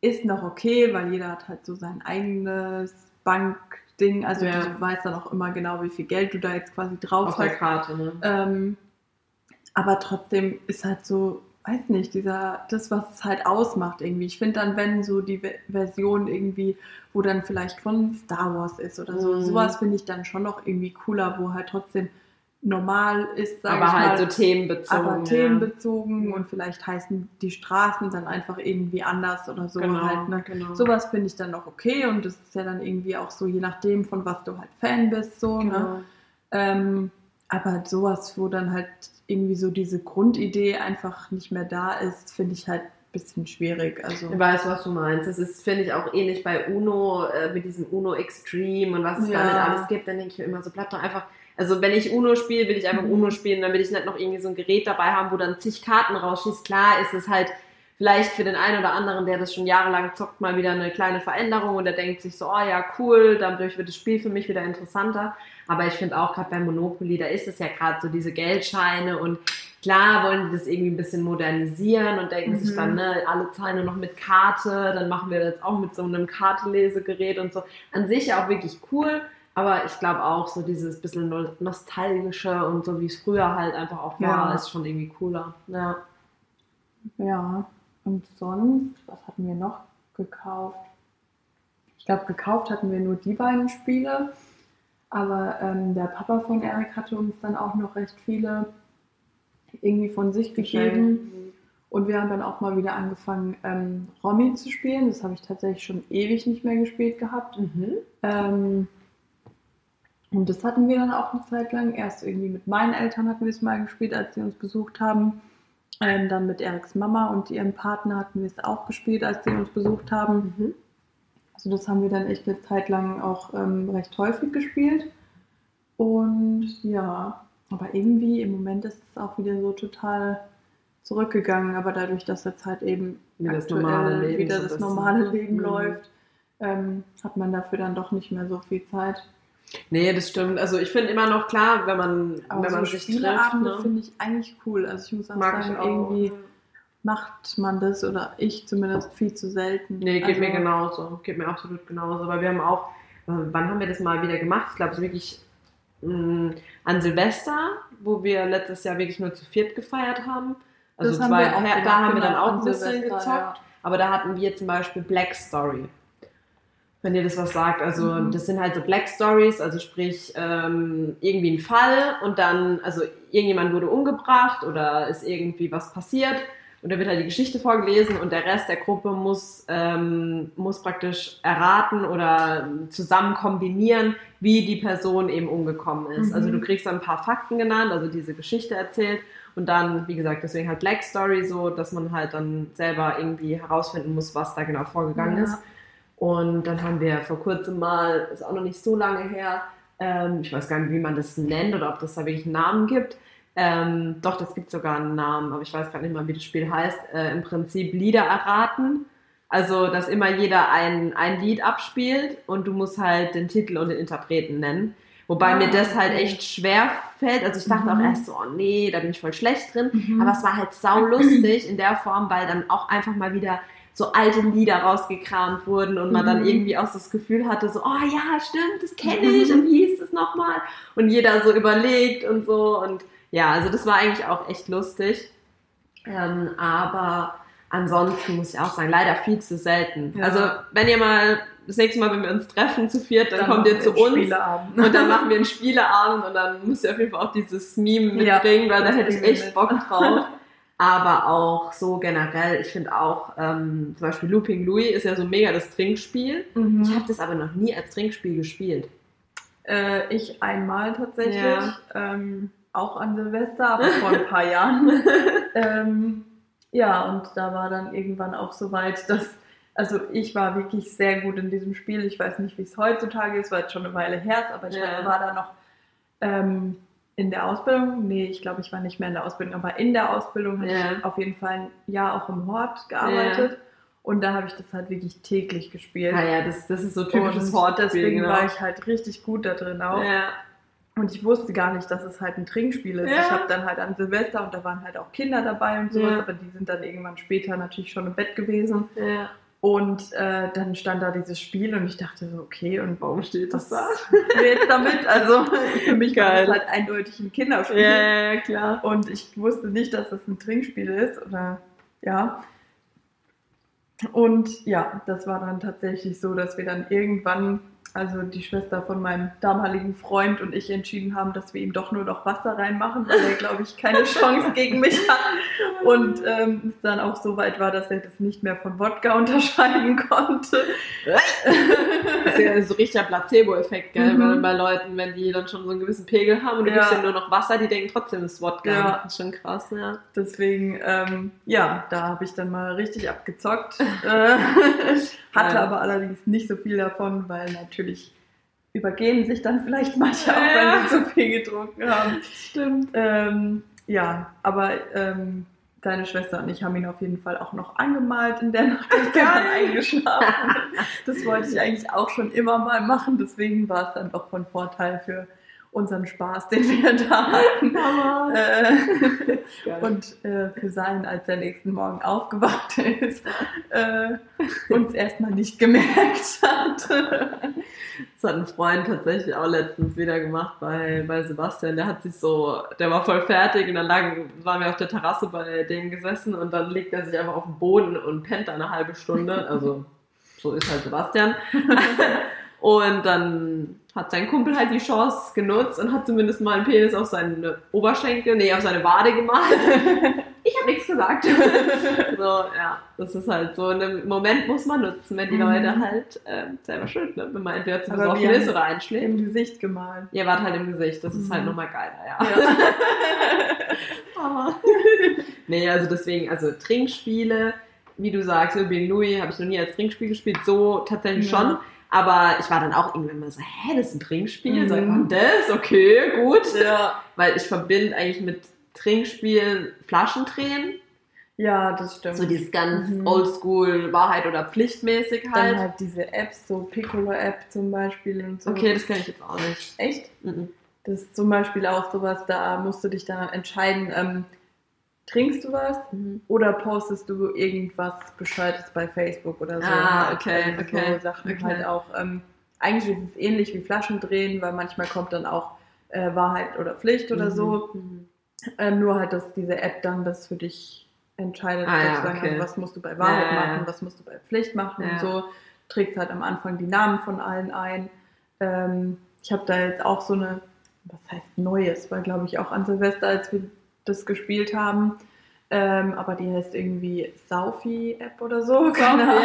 ist noch okay, weil jeder hat halt so sein eigenes Bankding. Also Ja. du weißt dann auch immer genau, wie viel Geld du da jetzt quasi drauf Auf der hast. Karte, ne? Ähm, aber trotzdem ist halt so, weiß nicht, dieser, das, was es halt ausmacht irgendwie. Ich finde dann, wenn so die Ve- Version irgendwie, wo dann vielleicht von Star Wars ist oder so, Mhm. sowas finde ich dann schon noch irgendwie cooler, wo halt trotzdem normal ist, sag Aber ich halt mal, so themenbezogen. aber ja. themenbezogen und vielleicht heißen die Straßen dann einfach irgendwie anders oder so Genau, halt. Ne? genau. Sowas finde ich dann noch okay und das ist ja dann irgendwie auch so, je nachdem, von was du halt Fan bist, so, ne? Genau. Ähm, aber halt sowas, wo dann halt irgendwie so diese Grundidee einfach nicht mehr da ist, finde ich halt ein bisschen schwierig. Also, Ich weiß, was du meinst. Das ist, finde ich, auch ähnlich bei Uno, äh, mit diesem Uno Extreme und was es Ja. da nicht alles gibt. Dann denke ich mir immer so, bleib doch einfach. Also, wenn ich Uno spiele, will ich einfach Mhm. Uno spielen, dann will ich nicht noch irgendwie so ein Gerät dabei haben, wo dann zig Karten rausschießt. Klar ist es halt vielleicht für den einen oder anderen, der das schon jahrelang zockt, mal wieder eine kleine Veränderung und der denkt sich so, oh ja, cool, dadurch wird das Spiel für mich wieder interessanter. Aber ich finde auch gerade bei Monopoly, da ist es ja gerade so diese Geldscheine und klar wollen die das irgendwie ein bisschen modernisieren und denken Mhm. sich dann, ne, alle zahlen nur noch mit Karte, dann machen wir das auch mit so einem Kartelesegerät und so. An sich ja auch wirklich cool, aber ich glaube auch so dieses bisschen no- nostalgische und so wie es früher halt einfach auch war, Ja. ist schon irgendwie cooler. Ja. ja. Und sonst, was hatten wir noch gekauft? Ich glaube, gekauft hatten wir nur die beiden Spiele. Aber ähm, der Papa von Erik hatte uns dann auch noch recht viele irgendwie von sich gegeben. Und wir haben dann auch mal wieder angefangen, ähm, Romy zu spielen. Das habe ich tatsächlich schon ewig nicht mehr gespielt gehabt. Mhm. Ähm, und das hatten wir dann auch eine Zeit lang. Erst irgendwie mit meinen Eltern hatten wir es mal gespielt, als sie uns besucht haben. Ähm, dann mit Eriks Mama und ihrem Partner hatten wir es auch gespielt, als sie uns besucht haben. Mhm. Also das haben wir dann echt eine Zeit lang auch ähm, recht häufig gespielt. Und ja, aber irgendwie im Moment ist es auch wieder so total zurückgegangen. Aber dadurch, dass jetzt halt eben Wie das normale Leben wieder das ist. normale Leben Mhm. läuft, ähm, hat man dafür dann doch nicht mehr so viel Zeit. Nee, das stimmt. Also ich finde immer noch klar, wenn man, Aber wenn man so sich trifft, ne? finde ich eigentlich cool. Also ich muss auch mag sagen, auch. Macht man das oder ich zumindest viel zu selten. Nee, geht also, mir genauso. Geht mir absolut genauso. Weil wir haben auch, äh, wann haben wir das mal wieder gemacht? Ich glaube, es ist wirklich mh, an Silvester, wo wir letztes Jahr wirklich nur zu viert gefeiert haben. Also Das haben zwei, auch da haben wir dann genau, auch ein bisschen Silvester, gezockt. ja. Aber da hatten wir zum Beispiel Black Story. wenn ihr das was sagt. Also Mhm. das sind halt so Black Stories, also sprich ähm, irgendwie ein Fall und dann, also irgendjemand wurde umgebracht oder ist irgendwie was passiert und da wird halt die Geschichte vorgelesen und der Rest der Gruppe muss, ähm, muss praktisch erraten oder zusammen kombinieren, wie die Person eben umgekommen ist. Mhm. Also du kriegst dann ein paar Fakten genannt, also diese Geschichte erzählt und dann, wie gesagt, deswegen halt Black Story so, dass man halt dann selber irgendwie herausfinden muss, was da genau vorgegangen Ja. ist. Und dann haben wir vor kurzem mal, ist auch noch nicht so lange her, ähm, ich weiß gar nicht, wie man das nennt oder ob das da wirklich einen Namen gibt. Ähm, doch, das gibt sogar einen Namen, aber ich weiß gerade nicht mal, wie das Spiel heißt. Äh, Im Prinzip Lieder erraten. Also, dass immer jeder ein, ein Lied abspielt und du musst halt den Titel und den Interpreten nennen. Wobei Ah, mir das halt echt schwer fällt. Also ich dachte Mhm. auch erst so, oh nee, da bin ich voll schlecht drin. Mhm. Aber es war halt saulustig in der Form, weil dann auch einfach mal wieder so alte Lieder rausgekramt wurden und man dann Mhm. irgendwie auch so das Gefühl hatte, so, oh ja, stimmt, das kenne ich und wie hieß das nochmal? Und jeder so überlegt und so und ja, also das war eigentlich auch echt lustig. Ähm, aber ansonsten muss ich auch sagen, leider viel zu selten. Ja. Also wenn ihr mal das nächste Mal, wenn wir uns treffen zu viert, dann, kommt machen ihr zu uns und dann machen wir einen Spieleabend und dann müsst ihr auf jeden Fall auch dieses Meme Ja, mitbringen, weil da hätte ich echt mit. Bock drauf. Aber auch so generell, ich finde auch, ähm, zum Beispiel Looping Louis ist ja so mega das Trinkspiel. Mhm. Ich habe das aber noch nie als Trinkspiel gespielt. Äh, ich einmal tatsächlich. Ja. Ähm, auch an Silvester, aber vor ein paar Jahren. ähm, ja, und da war dann irgendwann auch so weit, dass, also ich war wirklich sehr gut in diesem Spiel. Ich weiß nicht, wie es heutzutage ist, weil es schon eine Weile her ist, aber ich Ja. war da noch ähm, in der Ausbildung. Nee, ich glaube, ich war nicht mehr in der Ausbildung, aber in der Ausbildung habe Ja. ich auf jeden Fall ein Jahr auch im Hort gearbeitet. Und da habe ich das halt wirklich täglich gespielt. Naja, das, das ist so typisches Hortspiel, deswegen genau. war ich halt richtig gut da drin auch. ja. Und ich wusste gar nicht, dass es halt ein Trinkspiel ist. Ja. Ich habe dann halt an Silvester und da waren halt auch Kinder dabei und sowas, Ja. aber die sind dann irgendwann später natürlich schon im Bett gewesen. ja. Und äh, dann stand da dieses Spiel und ich dachte so, okay, und Warum steht das da? jetzt damit? Also für mich war Geil. das halt eindeutig ein Kinderspiel. Ja, ja, ja, klar. Und ich wusste nicht, dass das ein Trinkspiel ist oder ja. Und ja, das war dann tatsächlich so, dass wir dann irgendwann, also die Schwester von meinem damaligen Freund und ich entschieden haben, dass wir ihm doch nur noch Wasser reinmachen, weil er, glaube ich, keine Chance gegen mich hat. Und ähm, es dann auch so weit war, dass er das nicht mehr von Wodka unterscheiden konnte. Das ist ja so richtiger Placebo-Effekt, gell? Mhm. Bei Leuten, wenn die dann schon so einen gewissen Pegel haben und du Ja. gibst denen nur noch Wasser, die denken trotzdem, das ist Wodka. Ja. Das ist schon krass, ja. Deswegen, ähm, ja, da habe ich dann mal richtig abgezockt. Hatte Ja. aber allerdings nicht so viel davon, weil natürlich übergehen sich dann vielleicht manche auch, Ja. wenn sie zu viel getrunken haben. Stimmt. Ähm, ja, aber ähm, deine Schwester und ich haben ihn auf jeden Fall auch noch angemalt in der Nacht. Bin dann eingeschlafen. Das wollte ich eigentlich auch schon immer mal machen, deswegen war es dann doch von Vorteil für unseren Spaß, den wir da hatten. Äh, und äh, für sein, als er nächsten Morgen aufgewacht ist, äh, uns erstmal nicht gemerkt hat. Das hat ein Freund tatsächlich auch letztens wieder gemacht bei, bei Sebastian. Der hat sich so, der war voll fertig und dann lagen, waren wir auf der Terrasse bei denen gesessen und dann legt er sich einfach auf den Boden und pennt da eine halbe Stunde. Also so ist halt Sebastian. Und dann hat sein Kumpel halt die Chance genutzt und hat zumindest mal einen Penis auf seine Oberschenkel, nee, auf seine Wade gemacht. Ich habe nichts gesagt. So, ja, das ist halt so. Einen Moment muss man nutzen, wenn die Mhm. Leute halt ähm, selber schuld, ne? wenn man entweder zu besoffen ist oder einschläft. Im Gesicht gemalt. Ihr wart halt im Gesicht, das ist Mhm. halt nochmal geiler, ja. Ja. Aber nee, also deswegen, also Trinkspiele, wie du sagst, Urban Louis habe ich noch nie als Trinkspiel gespielt, so tatsächlich Ja. schon. Aber ich war dann auch irgendwann mal so, hä, das ist ein Trinkspiel? Mhm. Sagt man das? Okay, gut. ja. Weil ich verbinde eigentlich mit Trinkspielen Flaschendrehen. ja, das stimmt. So dieses ganz Mhm. oldschool, Wahrheit oder Pflichtmäßig Dann halt. halt diese Apps, so Piccolo-App zum Beispiel und so. Okay, das kenne ich jetzt auch nicht. Echt? Mhm. Das ist zum Beispiel auch sowas, da musst du dich dann entscheiden, ähm, trinkst du was Mhm. oder postest du irgendwas Bescheides bei Facebook oder so. Ah, okay, also okay, So Sachen okay. halt auch. Ähm, eigentlich ist es ähnlich wie Flaschendrehen, weil manchmal kommt dann auch äh, Wahrheit oder Pflicht oder so. Mhm. Ähm, nur halt, dass diese App dann das für dich entscheidet, Ah, ja, okay. also was musst du bei Wahrheit ja. machen, was musst du bei Pflicht machen Ja. und so. trägst halt am Anfang die Namen von allen ein. Ähm, ich habe da jetzt auch so eine, was heißt Neues, war glaube ich auch an Silvester, als wir das gespielt haben. Ähm, aber die heißt irgendwie Saufi-App oder so. Keine Ahnung.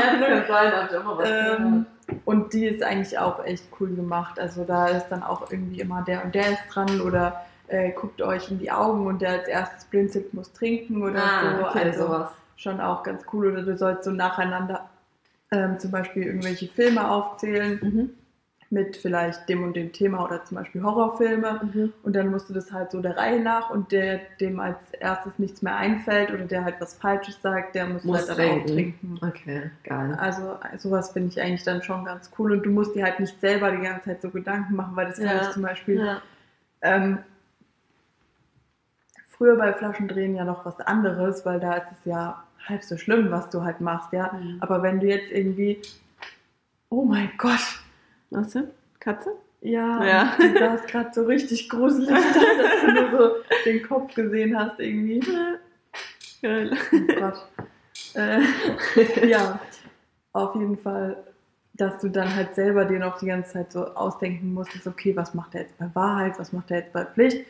Ähm, und die ist eigentlich auch echt cool gemacht. Also da ist dann auch irgendwie immer der und der ist dran oder äh, guckt euch in die Augen und der als erstes blinzelt muss trinken oder Ah, so. okay, also sowas. schon auch ganz cool. Oder du sollst so nacheinander ähm, zum Beispiel irgendwelche Filme aufzählen Mhm. Mit vielleicht dem und dem Thema oder zum Beispiel Horrorfilme. Mhm. Und dann musst du das halt so der Reihe nach und der, dem als erstes nichts mehr einfällt oder der halt was Falsches sagt, der muss, Muss halt dann auch trinken. Okay, geil. Also sowas finde ich eigentlich dann schon ganz cool und du musst dir halt nicht selber die ganze Zeit so Gedanken machen, weil das kann Ja. ich zum Beispiel Ja. ähm, früher bei Flaschendrehen ja noch was anderes, weil da ist es ja halb so schlimm, was du halt machst, ja. Mhm. Aber wenn du jetzt irgendwie, oh mein Gott, Was denn? Katze? ja, Ja. die saß gerade so richtig gruselig da, dass du nur so den Kopf gesehen hast irgendwie. Geil. Oh Gott. Äh, ja, auf jeden Fall, dass du dann halt selber dir noch die ganze Zeit so ausdenken musstest, okay, was macht er jetzt bei Wahrheit, was macht er jetzt bei Pflicht?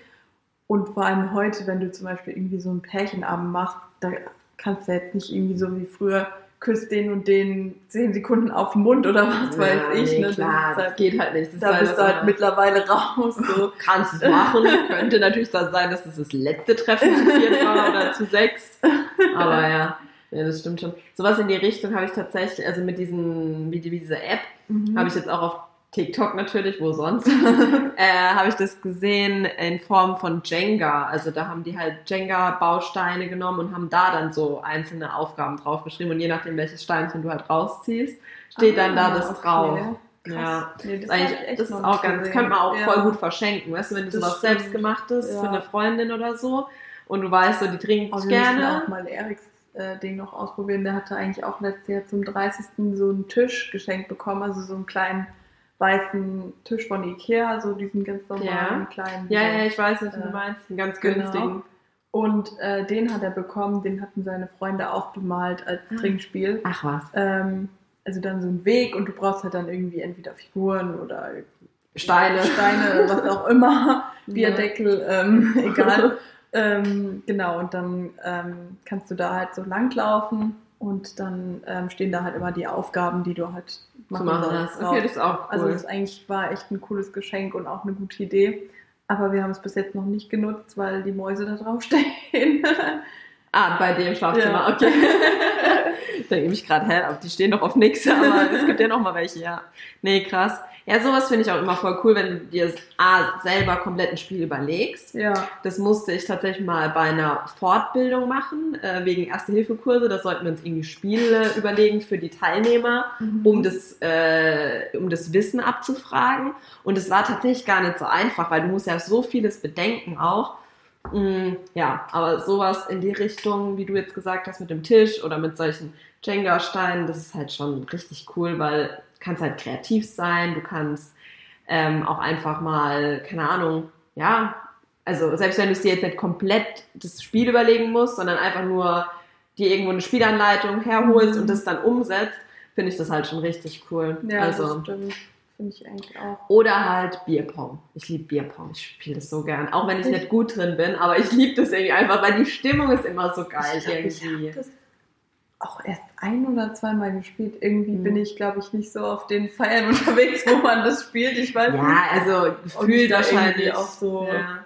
Und vor allem heute, wenn du zum Beispiel irgendwie so einen Pärchenabend machst, da kannst du jetzt nicht irgendwie so wie früher, küsst den und den zehn Sekunden auf den Mund oder was weiß ich. Nee, ne? Das klar, das, halt, geht halt nicht. Das da ist bist du was halt anderes. mittlerweile raus. So. Kannst es machen. Könnte natürlich dann sein, dass es das letzte Treffen zu viert war oder zu sechs. Aber ja, ja, das stimmt schon. Sowas in die Richtung habe ich tatsächlich, also mit diesen, wie die, wie diese App, Mhm. habe ich jetzt auch auf TikTok natürlich, wo sonst, äh, habe ich das gesehen in Form von Jenga. Also da haben die halt Jenga-Bausteine genommen und haben da dann so einzelne Aufgaben draufgeschrieben. Und je nachdem, welches Steinchen du halt rausziehst, steht dann da Ah, das okay. drauf. Krass. Ja. Nee, Das, das, das ist auch ganz, das gesehen. könnte man auch Ja. voll gut verschenken, weißt du, wenn du Das sowas stimmt. selbstgemachtes Ja. für eine Freundin oder so und du weißt so, die trinkt wir müssen gerne. auch mal Eriks äh, Ding noch ausprobieren. Der hatte eigentlich auch letztes Jahr zum 30. so einen Tisch geschenkt bekommen, also so einen kleinen weißen Tisch von Ikea, so diesen ganz normalen Ja. kleinen. Ja, ja, ich weiß, was Äh, du meinst, einen ganz genau. günstigen. Und äh, den hat er bekommen, den hatten seine Freunde auch bemalt als Ah. Trinkspiel. Ach was. Ähm, also dann so ein Weg und du brauchst halt dann irgendwie entweder Figuren oder Steine. Steine, was auch immer, Bierdeckel, ähm, egal. ähm, genau, und dann ähm, kannst du da halt so langlaufen und dann ähm, stehen da halt immer die Aufgaben, die du halt machen, machen sollst. Okay, das ist auch cool. Also das eigentlich war echt ein cooles Geschenk und auch eine gute Idee. Aber wir haben es bis jetzt noch nicht genutzt, weil die Mäuse da drauf stehen. ah, bei dem Schlafzimmer, Ja. okay. da gebe ich gerade, hä, aber die stehen doch auf nix, aber es gibt ja noch mal welche, ja. Nee, krass. Ja, sowas finde ich auch immer voll cool, wenn du dir das A, selber komplett ein Spiel überlegst. ja. Das musste ich tatsächlich mal bei einer Fortbildung machen, äh, wegen Erste-Hilfe-Kurse. Da sollten wir uns irgendwie Spiele überlegen für die Teilnehmer, um das, äh, um das Wissen abzufragen. Und es war tatsächlich gar nicht so einfach, weil du musst ja so vieles bedenken auch. Mm, ja, aber sowas in die Richtung, wie du jetzt gesagt hast, mit dem Tisch oder mit solchen Jenga-Steinen, das ist halt schon richtig cool, weil kannst halt kreativ sein, du kannst ähm, auch einfach mal, keine Ahnung, ja, also selbst wenn du es dir jetzt nicht komplett das Spiel überlegen musst, sondern einfach nur dir irgendwo eine Spielanleitung herholst Mhm. und das dann umsetzt, finde ich das halt schon richtig cool. Ja, also, das stimmt. Finde ich eigentlich auch. oder halt Bierpong. Ich liebe Bierpong. Ich spiele das so gern. Auch wenn ich nicht gut drin bin, aber ich liebe das irgendwie einfach, weil die Stimmung ist immer so geil Ich glaub, ich irgendwie. das auch erst ein oder zweimal gespielt. Irgendwie Mhm. bin ich, glaube ich, nicht so auf den Feiern unterwegs, wo man das spielt. Ich weiß nicht. Ja, also Und ich gefühlt wahrscheinlich auch so- Ja.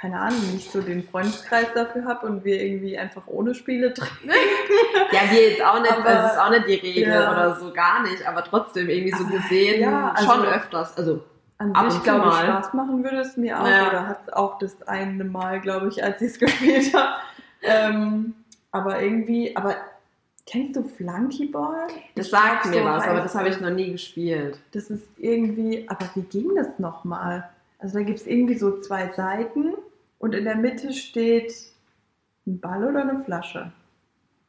Keine Ahnung, nicht so den Freundeskreis dafür habe und wir irgendwie einfach ohne Spiele trinken. ja, wir jetzt auch nicht, Aber- das ist auch nicht die Regel Ja. oder so gar nicht, aber trotzdem irgendwie so Aber, gesehen ja, also- schon öfters. Also An Ab sich, und zu glaube ich, mal. Spaß machen würde es mir auch. Ja. Oder hat es auch das eine Mal, glaube ich, als ich es gespielt habe. Ähm, aber irgendwie, aber kennst du Flunkyball? das Ich sagt mir so was, aber das habe ich noch nie gespielt. Das ist irgendwie, aber wie ging das nochmal? Also da gibt es irgendwie so zwei Seiten und in der Mitte steht ein Ball oder eine Flasche.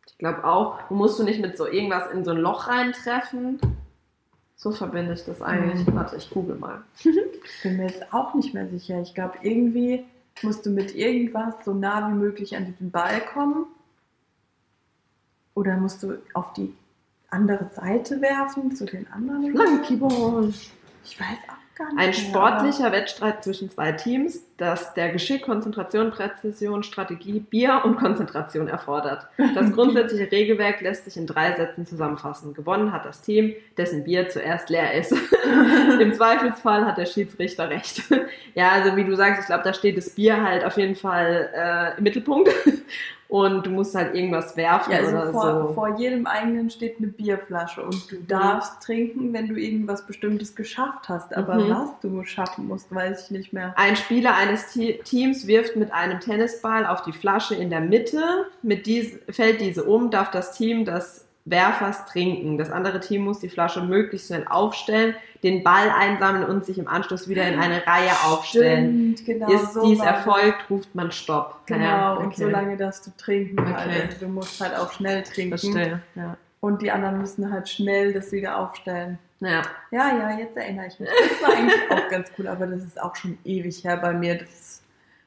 Ich glaube auch, du musst du nicht mit so irgendwas in so ein Loch reintreffen. So verbinde ich das eigentlich. Mhm. Warte, ich google mal. Bin mir jetzt auch nicht mehr sicher. Ich glaube, irgendwie musst du mit irgendwas so nah wie möglich an diesen Ball kommen. Oder musst du auf die andere Seite werfen zu den anderen? Flunkyball. Ich weiß auch. Ein sportlicher Wettstreit zwischen zwei Teams, das der Geschick, Konzentration, Präzision, Strategie, Bier und Konzentration erfordert. Das grundsätzliche Regelwerk lässt sich in drei Sätzen zusammenfassen. Gewonnen hat das Team, dessen Bier zuerst leer ist. Im Zweifelsfall hat der Schiedsrichter recht. ja, also wie du sagst, ich glaube, da steht das Bier halt auf jeden Fall äh, im Mittelpunkt. Und du musst halt irgendwas werfen Ja, also oder vor, so. vor jedem eigenen steht eine Bierflasche und du darfst trinken, wenn du irgendwas Bestimmtes geschafft hast. Aber Mhm. Was du schaffen musst, weiß ich nicht mehr. Ein Spieler eines Te- Teams wirft mit einem Tennisball auf die Flasche in der Mitte. Mit dies, fällt diese um, darf das Team des Werfers trinken. Das andere Team muss die Flasche möglichst schnell aufstellen, den Ball einsammeln und sich im Anschluss wieder in eine Reihe aufstellen. Stimmt, genau. Ist so dies erfolgt, ruft man Stopp. Genau, Ja, und okay. so lange darfst du trinken halt. Okay. Also du musst halt auch schnell trinken. Verstehe. Ja. Und die anderen müssen halt schnell das wieder aufstellen. Ja. Ja, ja, jetzt erinnere ich mich. Das war eigentlich auch ganz cool, aber das ist auch schon ewig her bei mir. Das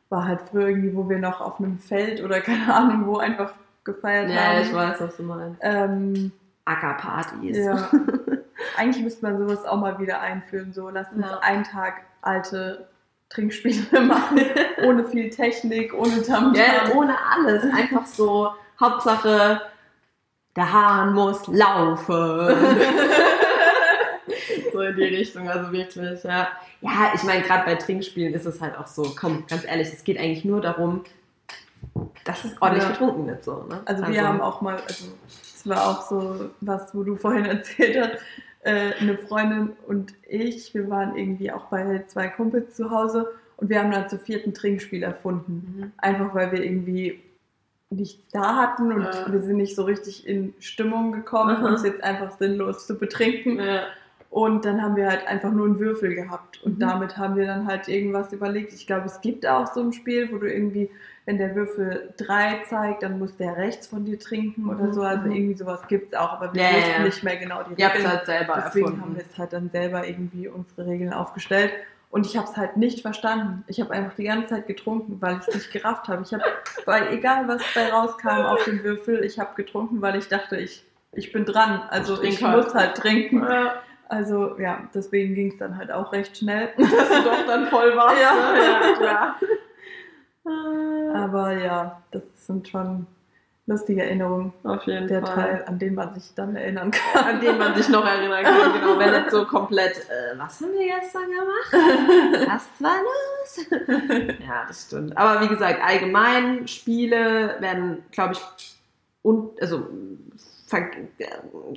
war halt früher irgendwie, wo wir noch auf einem Feld oder keine Ahnung wo einfach gefeiert ja, haben. ich weiß, was du meinst. Ähm, Ackerpartys. ja. Eigentlich müsste man sowas auch mal wieder einführen. So, lass uns Ja. einen Tag alte Trinkspiele machen, ohne viel Technik, ohne Tamtam. Ja, ohne alles. Einfach so, Hauptsache, der Hahn muss laufen. So in die Richtung, also wirklich, ja. Ja, ich meine, gerade bei Trinkspielen ist es halt auch so, komm, ganz ehrlich, es geht eigentlich nur darum, dass es ordentlich Ja. getrunken wird, so, ne? Also wir haben auch mal, also es war auch so was, wo du vorhin erzählt hast, äh, eine Freundin und ich, wir waren irgendwie auch bei zwei Kumpels zu Hause und wir haben dann zu vierten Trinkspiel erfunden. Mhm. Einfach weil wir irgendwie nichts da hatten und Ja. wir sind nicht so richtig in Stimmung gekommen, uns jetzt einfach sinnlos zu betrinken. Ja. Und dann haben wir halt einfach nur einen Würfel gehabt. Und Mhm. damit haben wir dann halt irgendwas überlegt. Ich glaube, es gibt auch so ein Spiel, wo du irgendwie, wenn der Würfel drei zeigt, dann muss der rechts von dir trinken oder Mhm, so. Also mhm. irgendwie sowas gibt es auch, aber wir Ja, wussten ja. nicht mehr genau die Ihr Regeln. halt selber Deswegen erfunden. haben wir es halt dann selber irgendwie unsere Regeln aufgestellt. Und ich habe es halt nicht verstanden. Ich habe einfach die ganze Zeit getrunken, weil ich es nicht gerafft habe. Ich habe, weil egal was bei rauskam auf dem Würfel, ich habe getrunken, weil ich dachte, ich, ich bin dran. Also Ich ich, trink halt. muss halt trinken. Ja, Also ja, deswegen ging es dann halt auch recht schnell. dass du doch dann voll warst. Ja. ne? ja klar. Aber ja, das sind schon lustige Erinnerungen. Auf jeden Der Fall. Teil, an den man sich dann erinnern kann. an den man sich noch erinnern kann. Genau, wenn nicht so komplett, äh, was haben wir gestern gemacht? Was war los? ja, das stimmt. Aber wie gesagt, allgemein Spiele werden, glaube ich, und, also, ver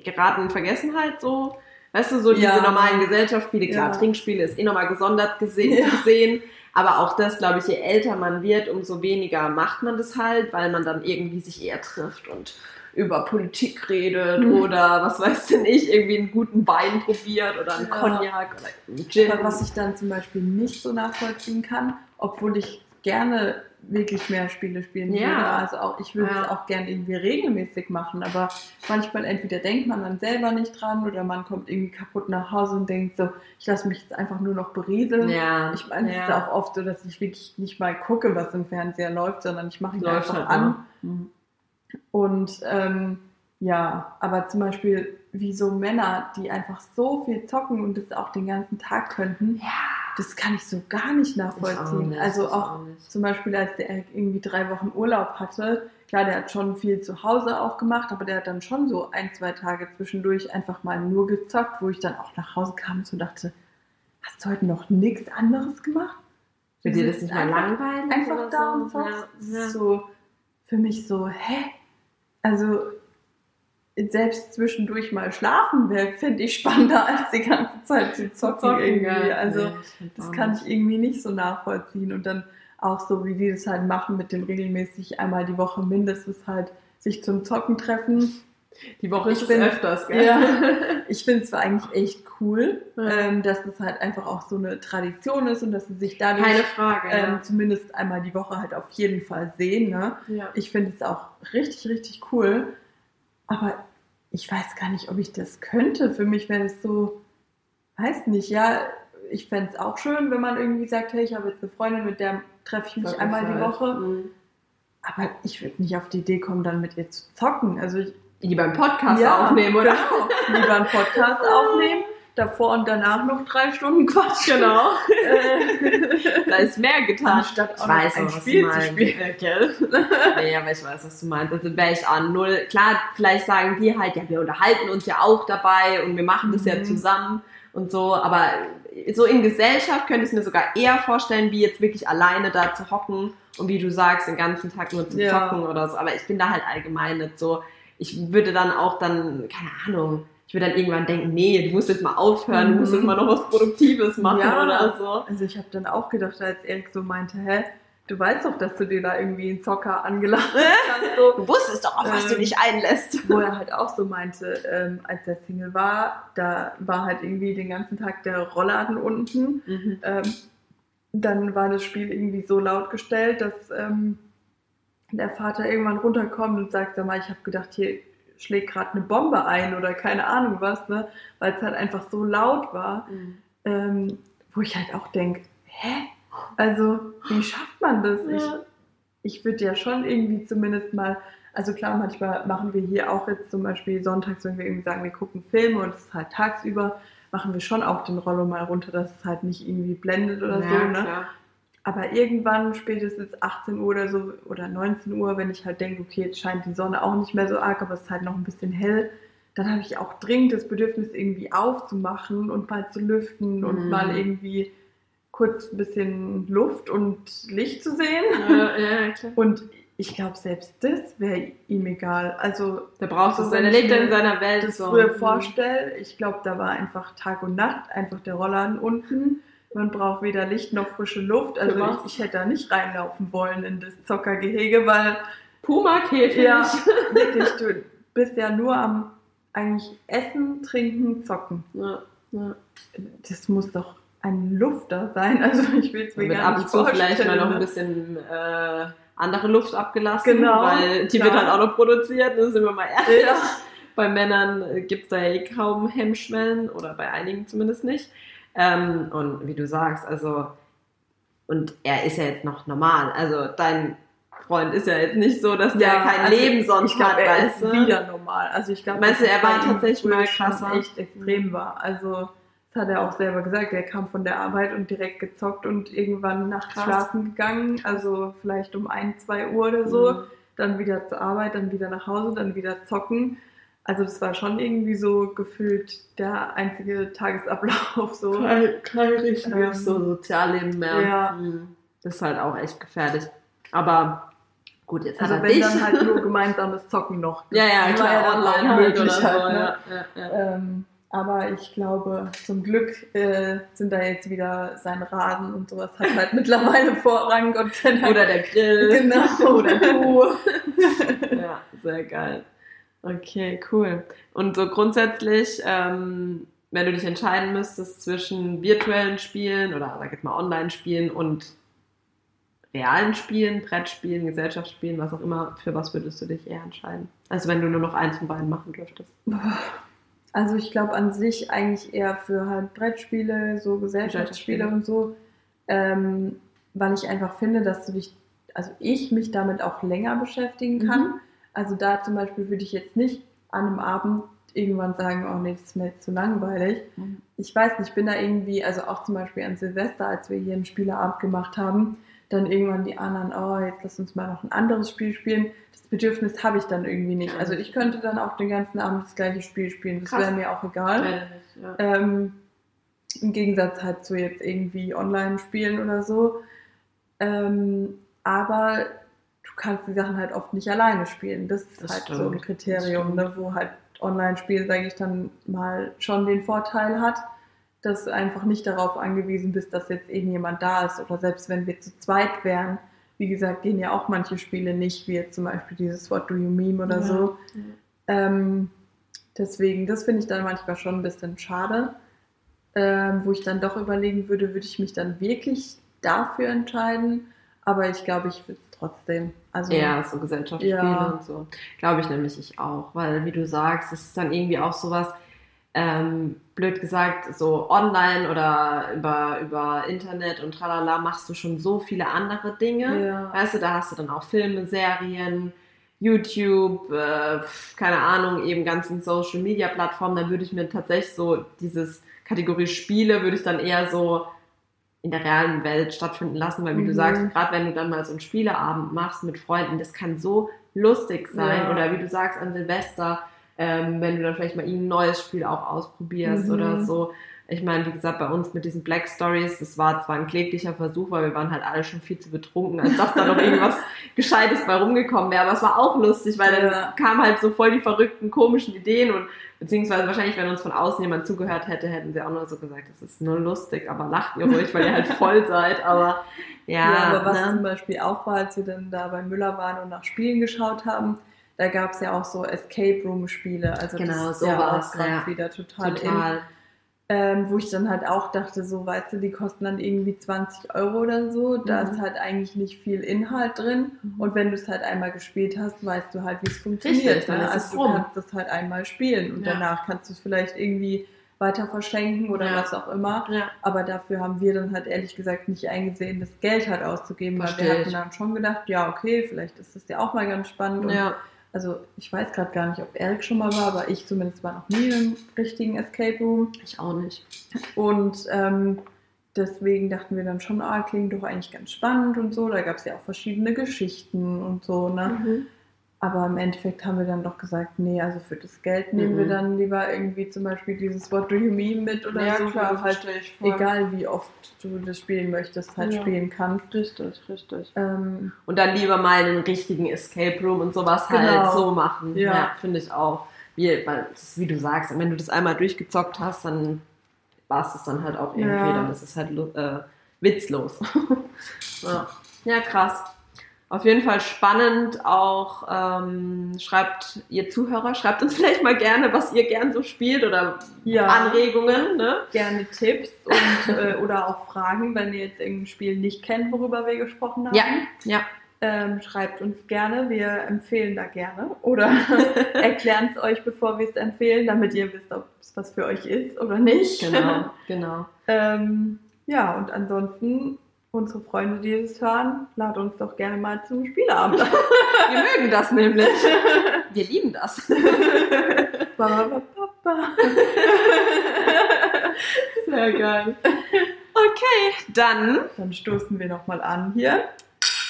geraten in Vergessenheit so. Weißt du, so diese Ja. normalen Gesellschaftsspiele, klar, Ja. Trinkspiele ist eh nochmal gesondert gesehen, Ja. gesehen. Aber auch das, glaube ich, je älter man wird, umso weniger macht man das halt, weil man dann irgendwie sich eher trifft und über Politik redet Mhm. oder was weiß denn ich, irgendwie einen guten Wein probiert oder einen Ja. Cognac oder einen Gin. Aber was ich dann zum Beispiel nicht so nachvollziehen kann, obwohl ich gerne wirklich mehr Spiele spielen Ja. würde. Also auch, ich würde Ja. es auch gerne irgendwie regelmäßig machen, aber manchmal entweder denkt man dann selber nicht dran oder man kommt irgendwie kaputt nach Hause und denkt so, ich lasse mich jetzt einfach nur noch berieseln. ja, Ich meine, es ja. ist auch oft so, dass ich wirklich nicht mal gucke, was im Fernseher läuft, sondern ich mache ihn läuft einfach halt an. an. Mhm. Und ähm, ja, aber zum Beispiel wie so Männer, die einfach so viel zocken und das auch den ganzen Tag könnten, Ja, das kann ich so gar nicht ich auch nachvollziehen. nicht, also auch nicht. zum Beispiel, als der irgendwie drei Wochen Urlaub hatte, klar, der hat schon viel zu Hause auch gemacht, aber der hat dann schon so ein, zwei Tage zwischendurch einfach mal nur gezockt, wo ich dann auch nach Hause kam und so dachte, hast du heute noch nichts anderes gemacht? Du dir das nicht mal einfach- langweilig? einfach da so? und. Ja, Das ja. so für mich so, hä? Also selbst zwischendurch mal schlafen wäre, finde ich spannender als die ganze Zeit zu zocken, irgendwie. ja. Also Nee, das kann ich irgendwie nicht so nachvollziehen. Und dann auch so, wie die das halt machen mit dem regelmäßig einmal die Woche mindestens halt sich zum Zocken treffen. Die Woche ist Ich es bin- öfters, gell? Ja, ich finde es zwar eigentlich echt cool, Ja. ähm, dass es halt einfach auch so eine Tradition ist und dass sie sich dadurch Frage. ähm, zumindest einmal die Woche halt auf jeden Fall sehen. Ne? ja. ja. Ich finde es auch richtig, richtig cool. Aber ich weiß gar nicht, ob ich das könnte. Für mich wäre das so, weiß nicht, ja, ich fände es auch schön, wenn man irgendwie sagt, hey, ich habe jetzt eine Freundin, mit der treffe ich mich einmal die Woche. Mhm. Aber ich würde nicht auf die Idee kommen, dann mit ihr zu zocken. Also ich, Lieber einen Podcast Ja, aufnehmen, oder? Genau. Lieber einen Podcast aufnehmen, davor und danach noch drei Stunden quatschen. Genau. Äh, Da ist mehr getan. Anstatt auch weiß ein Spiel du zu meinst. spielen. Ja, gell? nee, aber ich weiß, was du meinst. Also wäre ich an null. Klar, vielleicht sagen die halt, ja, wir unterhalten uns ja auch dabei und wir machen das ja Mhm. zusammen und so. Aber so in Gesellschaft könnte ich es mir sogar eher vorstellen, wie jetzt wirklich alleine da zu hocken und wie du sagst, den ganzen Tag nur zu Ja. zocken oder so. Aber ich bin da halt allgemein nicht so. Ich würde dann auch dann, keine Ahnung, ich würde dann irgendwann denken, nee, du musst jetzt mal aufhören, du musst Mhm. jetzt mal noch was Produktives machen Ja. oder so. Also ich habe dann auch gedacht, als Erik so meinte, hä, du weißt doch, dass du dir da irgendwie einen Zocker angelacht hast. So. Du wusstest doch, auf was du Ähm, dich einlässt. Wo er halt auch so meinte, ähm, als er Single war, da war halt irgendwie den ganzen Tag der Rollladen unten. Mhm. Ähm, dann war das Spiel irgendwie so laut gestellt, dass ähm, der Vater irgendwann runterkommt und sagt, sag mal, ich habe gedacht, hier schlägt gerade eine Bombe ein oder keine Ahnung was, ne? weil es halt einfach so laut war, ähm, wo ich halt auch denke, hä? Also, wie schafft man das? Ich, Ja. ich würde ja schon irgendwie zumindest mal, also klar, manchmal machen wir hier auch jetzt zum Beispiel sonntags, wenn wir irgendwie sagen, wir gucken Filme und es ist halt tagsüber, machen wir schon auch den Rollo mal runter, dass es halt nicht irgendwie blendet oder so. Ne? klar. Aber irgendwann, spätestens 18 Uhr oder so oder 19 Uhr, wenn ich halt denke, okay, jetzt scheint die Sonne auch nicht mehr so arg, aber es ist halt noch ein bisschen hell, dann habe ich auch dringend das Bedürfnis, irgendwie aufzumachen und mal zu lüften und Mhm. mal irgendwie kurz ein bisschen Luft und Licht zu sehen. Ja, ja, klar. Und ich glaube, selbst das wäre ihm egal. Also, Der braucht So, er ich lebt in seiner Welt. das so. früher Mhm. vorstelle, ich glaube, da war einfach Tag und Nacht, einfach der Rollladen unten. Man braucht weder Licht noch frische Luft. Also ich, ich hätte da nicht reinlaufen wollen in das Zockergehege, weil Puma-Käfig. ja, wirklich, du bist ja nur am eigentlich Essen, Trinken, Zocken. Ja, ja. Das muss doch ein Luft da sein. Also ich will es mir gar ab nicht zu vielleicht mal vorstellen, noch ein ne? bisschen äh, andere Luft abgelassen, Genau, weil die klar. wird halt auch noch produziert, das sind wir mal ehrlich. Ja. Bei Männern gibt es da ja eh kaum Hemmschwellen oder bei einigen zumindest nicht. Ähm, und wie du sagst, also, und er ist ja jetzt noch normal. Also dein Freund ist ja jetzt nicht so, dass der Ja, kein also Leben sonst ich glaube, hat, er weißt ist wieder normal. Also ich glaube, Meinst du, dass er war tatsächlich mal krasser? echt extrem war. Also das hat er auch selber gesagt. Er kam von der Arbeit und direkt gezockt und irgendwann nachts Krass. schlafen gegangen. Also vielleicht um ein, zwei Uhr oder so. Mhm. Dann wieder zur Arbeit, dann wieder nach Hause, dann wieder zocken. Also das war schon irgendwie so gefühlt der einzige Tagesablauf. So. Kein, kein richtiges Ähm, so Sozialleben mehr. ja. Mhm. Das ist halt auch echt gefährlich. Aber gut, jetzt Also hat er wenn dich. dann halt nur gemeinsames Zocken noch. Ja, ja, klar, auch online halt möglich so. halt, ne? ja, ja, ja. Ähm, aber ich glaube, zum Glück äh, sind da jetzt wieder sein Rasen und sowas hat halt mittlerweile Vorrang, Gott sei Dank. Oder der Grill. genau, oder du. ja, sehr geil. Okay, cool. Und so grundsätzlich, ähm, wenn du dich entscheiden müsstest zwischen virtuellen Spielen oder sag jetzt mal Online-Spielen und realen Spielen, Brettspielen, Gesellschaftsspielen, was auch immer, für was würdest du dich eher entscheiden? Also wenn du nur noch eins von beiden machen dürftest. Also ich glaube an sich eigentlich eher für halt Brettspiele, so Gesellschaftsspiele Gesellschaftsspiele. und so, ähm, weil ich einfach finde, dass du dich, also ich mich damit auch länger beschäftigen kann. Mhm. Also da zum Beispiel würde ich jetzt nicht an einem Abend irgendwann sagen, oh nee, das ist mir jetzt zu langweilig. ich weiß nicht, ich bin da irgendwie, also auch zum Beispiel an Silvester, als wir hier einen Spieleabend gemacht haben, dann irgendwann die anderen, oh, jetzt lass uns mal noch ein anderes Spiel spielen. Das Bedürfnis habe ich dann irgendwie nicht. Also ich könnte dann auch den ganzen Abend das gleiche Spiel spielen, das wäre mir auch egal. Ja. Ähm, Im Gegensatz halt zu jetzt irgendwie Online-Spielen oder so. Ähm, aber kannst die Sachen halt oft nicht alleine spielen. Das ist Das halt stimmt. so ein Kriterium, ne, wo halt Online-Spielen, sage ich dann mal, schon den Vorteil hat, dass du einfach nicht darauf angewiesen bist, dass jetzt irgendjemand da ist. Oder selbst wenn wir zu zweit wären, wie gesagt, gehen ja auch manche Spiele nicht, wie jetzt zum Beispiel dieses What Do You Meme oder Ja. so. Ja. Ähm, deswegen, das finde ich dann manchmal schon ein bisschen schade. Ähm, wo ich dann doch überlegen würde, würde ich mich dann wirklich dafür entscheiden. Aber ich glaube, ich würde es trotzdem. Also, Ja, so Gesellschaftsspiele Ja. und so. Glaube ich nämlich ich auch, weil wie du sagst, es ist dann irgendwie auch sowas, ähm, blöd gesagt, so online oder über, über Internet und tralala machst du schon so viele andere Dinge. Ja. Weißt du, da hast du dann auch Filme, Serien, YouTube, äh, keine Ahnung, eben ganzen Social Media Plattformen, dann würde ich mir tatsächlich so dieses Kategorie Spiele würde ich dann eher so in der realen Welt stattfinden lassen, weil wie mhm. du sagst, gerade wenn du dann mal so einen Spieleabend machst mit Freunden, das kann so lustig sein ja. oder wie du sagst an Silvester, ähm, wenn du dann vielleicht mal ein neues Spiel auch ausprobierst mhm. oder so. Ich meine, wie gesagt, bei uns mit diesen Black Stories, das war zwar ein kläglicher Versuch, weil wir waren halt alle schon viel zu betrunken, als dass da noch irgendwas Gescheites bei rumgekommen wäre. Aber es war auch lustig, weil dann ja. kamen halt so voll die verrückten, komischen Ideen und beziehungsweise wahrscheinlich, wenn uns von außen jemand zugehört hätte, hätten sie auch nur so gesagt, das ist nur lustig, aber lacht ihr ruhig, weil ihr halt voll seid. Aber ja. ja aber was ne? zum Beispiel auch war, als wir dann da bei Müller waren und nach Spielen geschaut haben, da gab es ja auch so Escape Room Spiele. Also genau, das so war es ja. wieder total, total. In ähm, wo ich dann halt auch dachte, so, weißt du, die kosten dann irgendwie 20 Euro oder so. Da mhm. ist halt eigentlich nicht viel Inhalt drin. Mhm. Und wenn du es halt einmal gespielt hast, weißt du halt, wie es funktioniert. Richtig, dann ne? also du kannst es halt einmal spielen und ja. danach kannst du es vielleicht irgendwie weiter verschenken oder ja. was auch immer. Ja. Aber dafür haben wir dann halt ehrlich gesagt nicht eingesehen, das Geld halt auszugeben, Verstehe weil wir hatten dann schon gedacht, ja, okay, vielleicht ist das ja auch mal ganz spannend. Und also ich weiß gerade gar nicht, ob Eric schon mal war, aber ich zumindest war noch nie einem richtigen Escape Room. Ich auch nicht. Und ähm, deswegen dachten wir dann schon, ah, klingt doch eigentlich ganz spannend und so. Da gab es ja auch verschiedene Geschichten und so, ne? Mhm. Aber im Endeffekt haben wir dann doch gesagt, nee, also für das Geld nehmen mhm. wir dann lieber irgendwie zum Beispiel dieses What Do You Mean mit oder ja, so, klar, halt egal wie oft du das spielen möchtest, halt ja. spielen kannst. Richtig, richtig. Ähm, und dann lieber mal einen richtigen Escape Room und sowas halt genau. halt so machen. Ja, ja finde ich auch. Wie, wie du sagst, wenn du das einmal durchgezockt hast, dann war es das dann halt auch irgendwie, dann ist es halt äh, witzlos. ja. ja, krass. Auf jeden Fall spannend auch. Ähm, schreibt ihr Zuhörer, schreibt uns vielleicht mal gerne, was ihr gern so spielt oder ja. Anregungen. Ne? Gerne Tipps und, äh, oder auch Fragen, wenn ihr jetzt irgendein Spiel nicht kennt, worüber wir gesprochen haben. Ja, ja. Ähm, schreibt uns gerne, wir empfehlen da gerne oder erklären es euch, bevor wir es empfehlen, damit ihr wisst, ob es was für euch ist oder nicht. Genau, genau. ähm, ja, und ansonsten unsere Freunde, die es hören, lad uns doch gerne mal zum Spieleabend. Wir mögen das nämlich. Wir lieben das. Sehr geil. Okay, dann. Dann stoßen wir nochmal an hier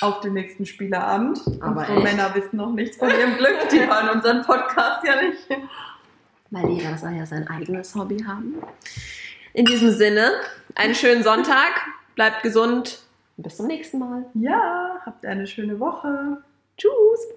auf den nächsten Spieleabend. Aber Unsere echt? Männer wissen noch nichts von ihrem Glück. Die hören unseren Podcast ja nicht. Weil jeder soll ja sein eigenes Hobby haben. In diesem Sinne, einen schönen Sonntag. Bleibt gesund. Bis zum nächsten Mal. Ja, habt eine schöne Woche. Tschüss.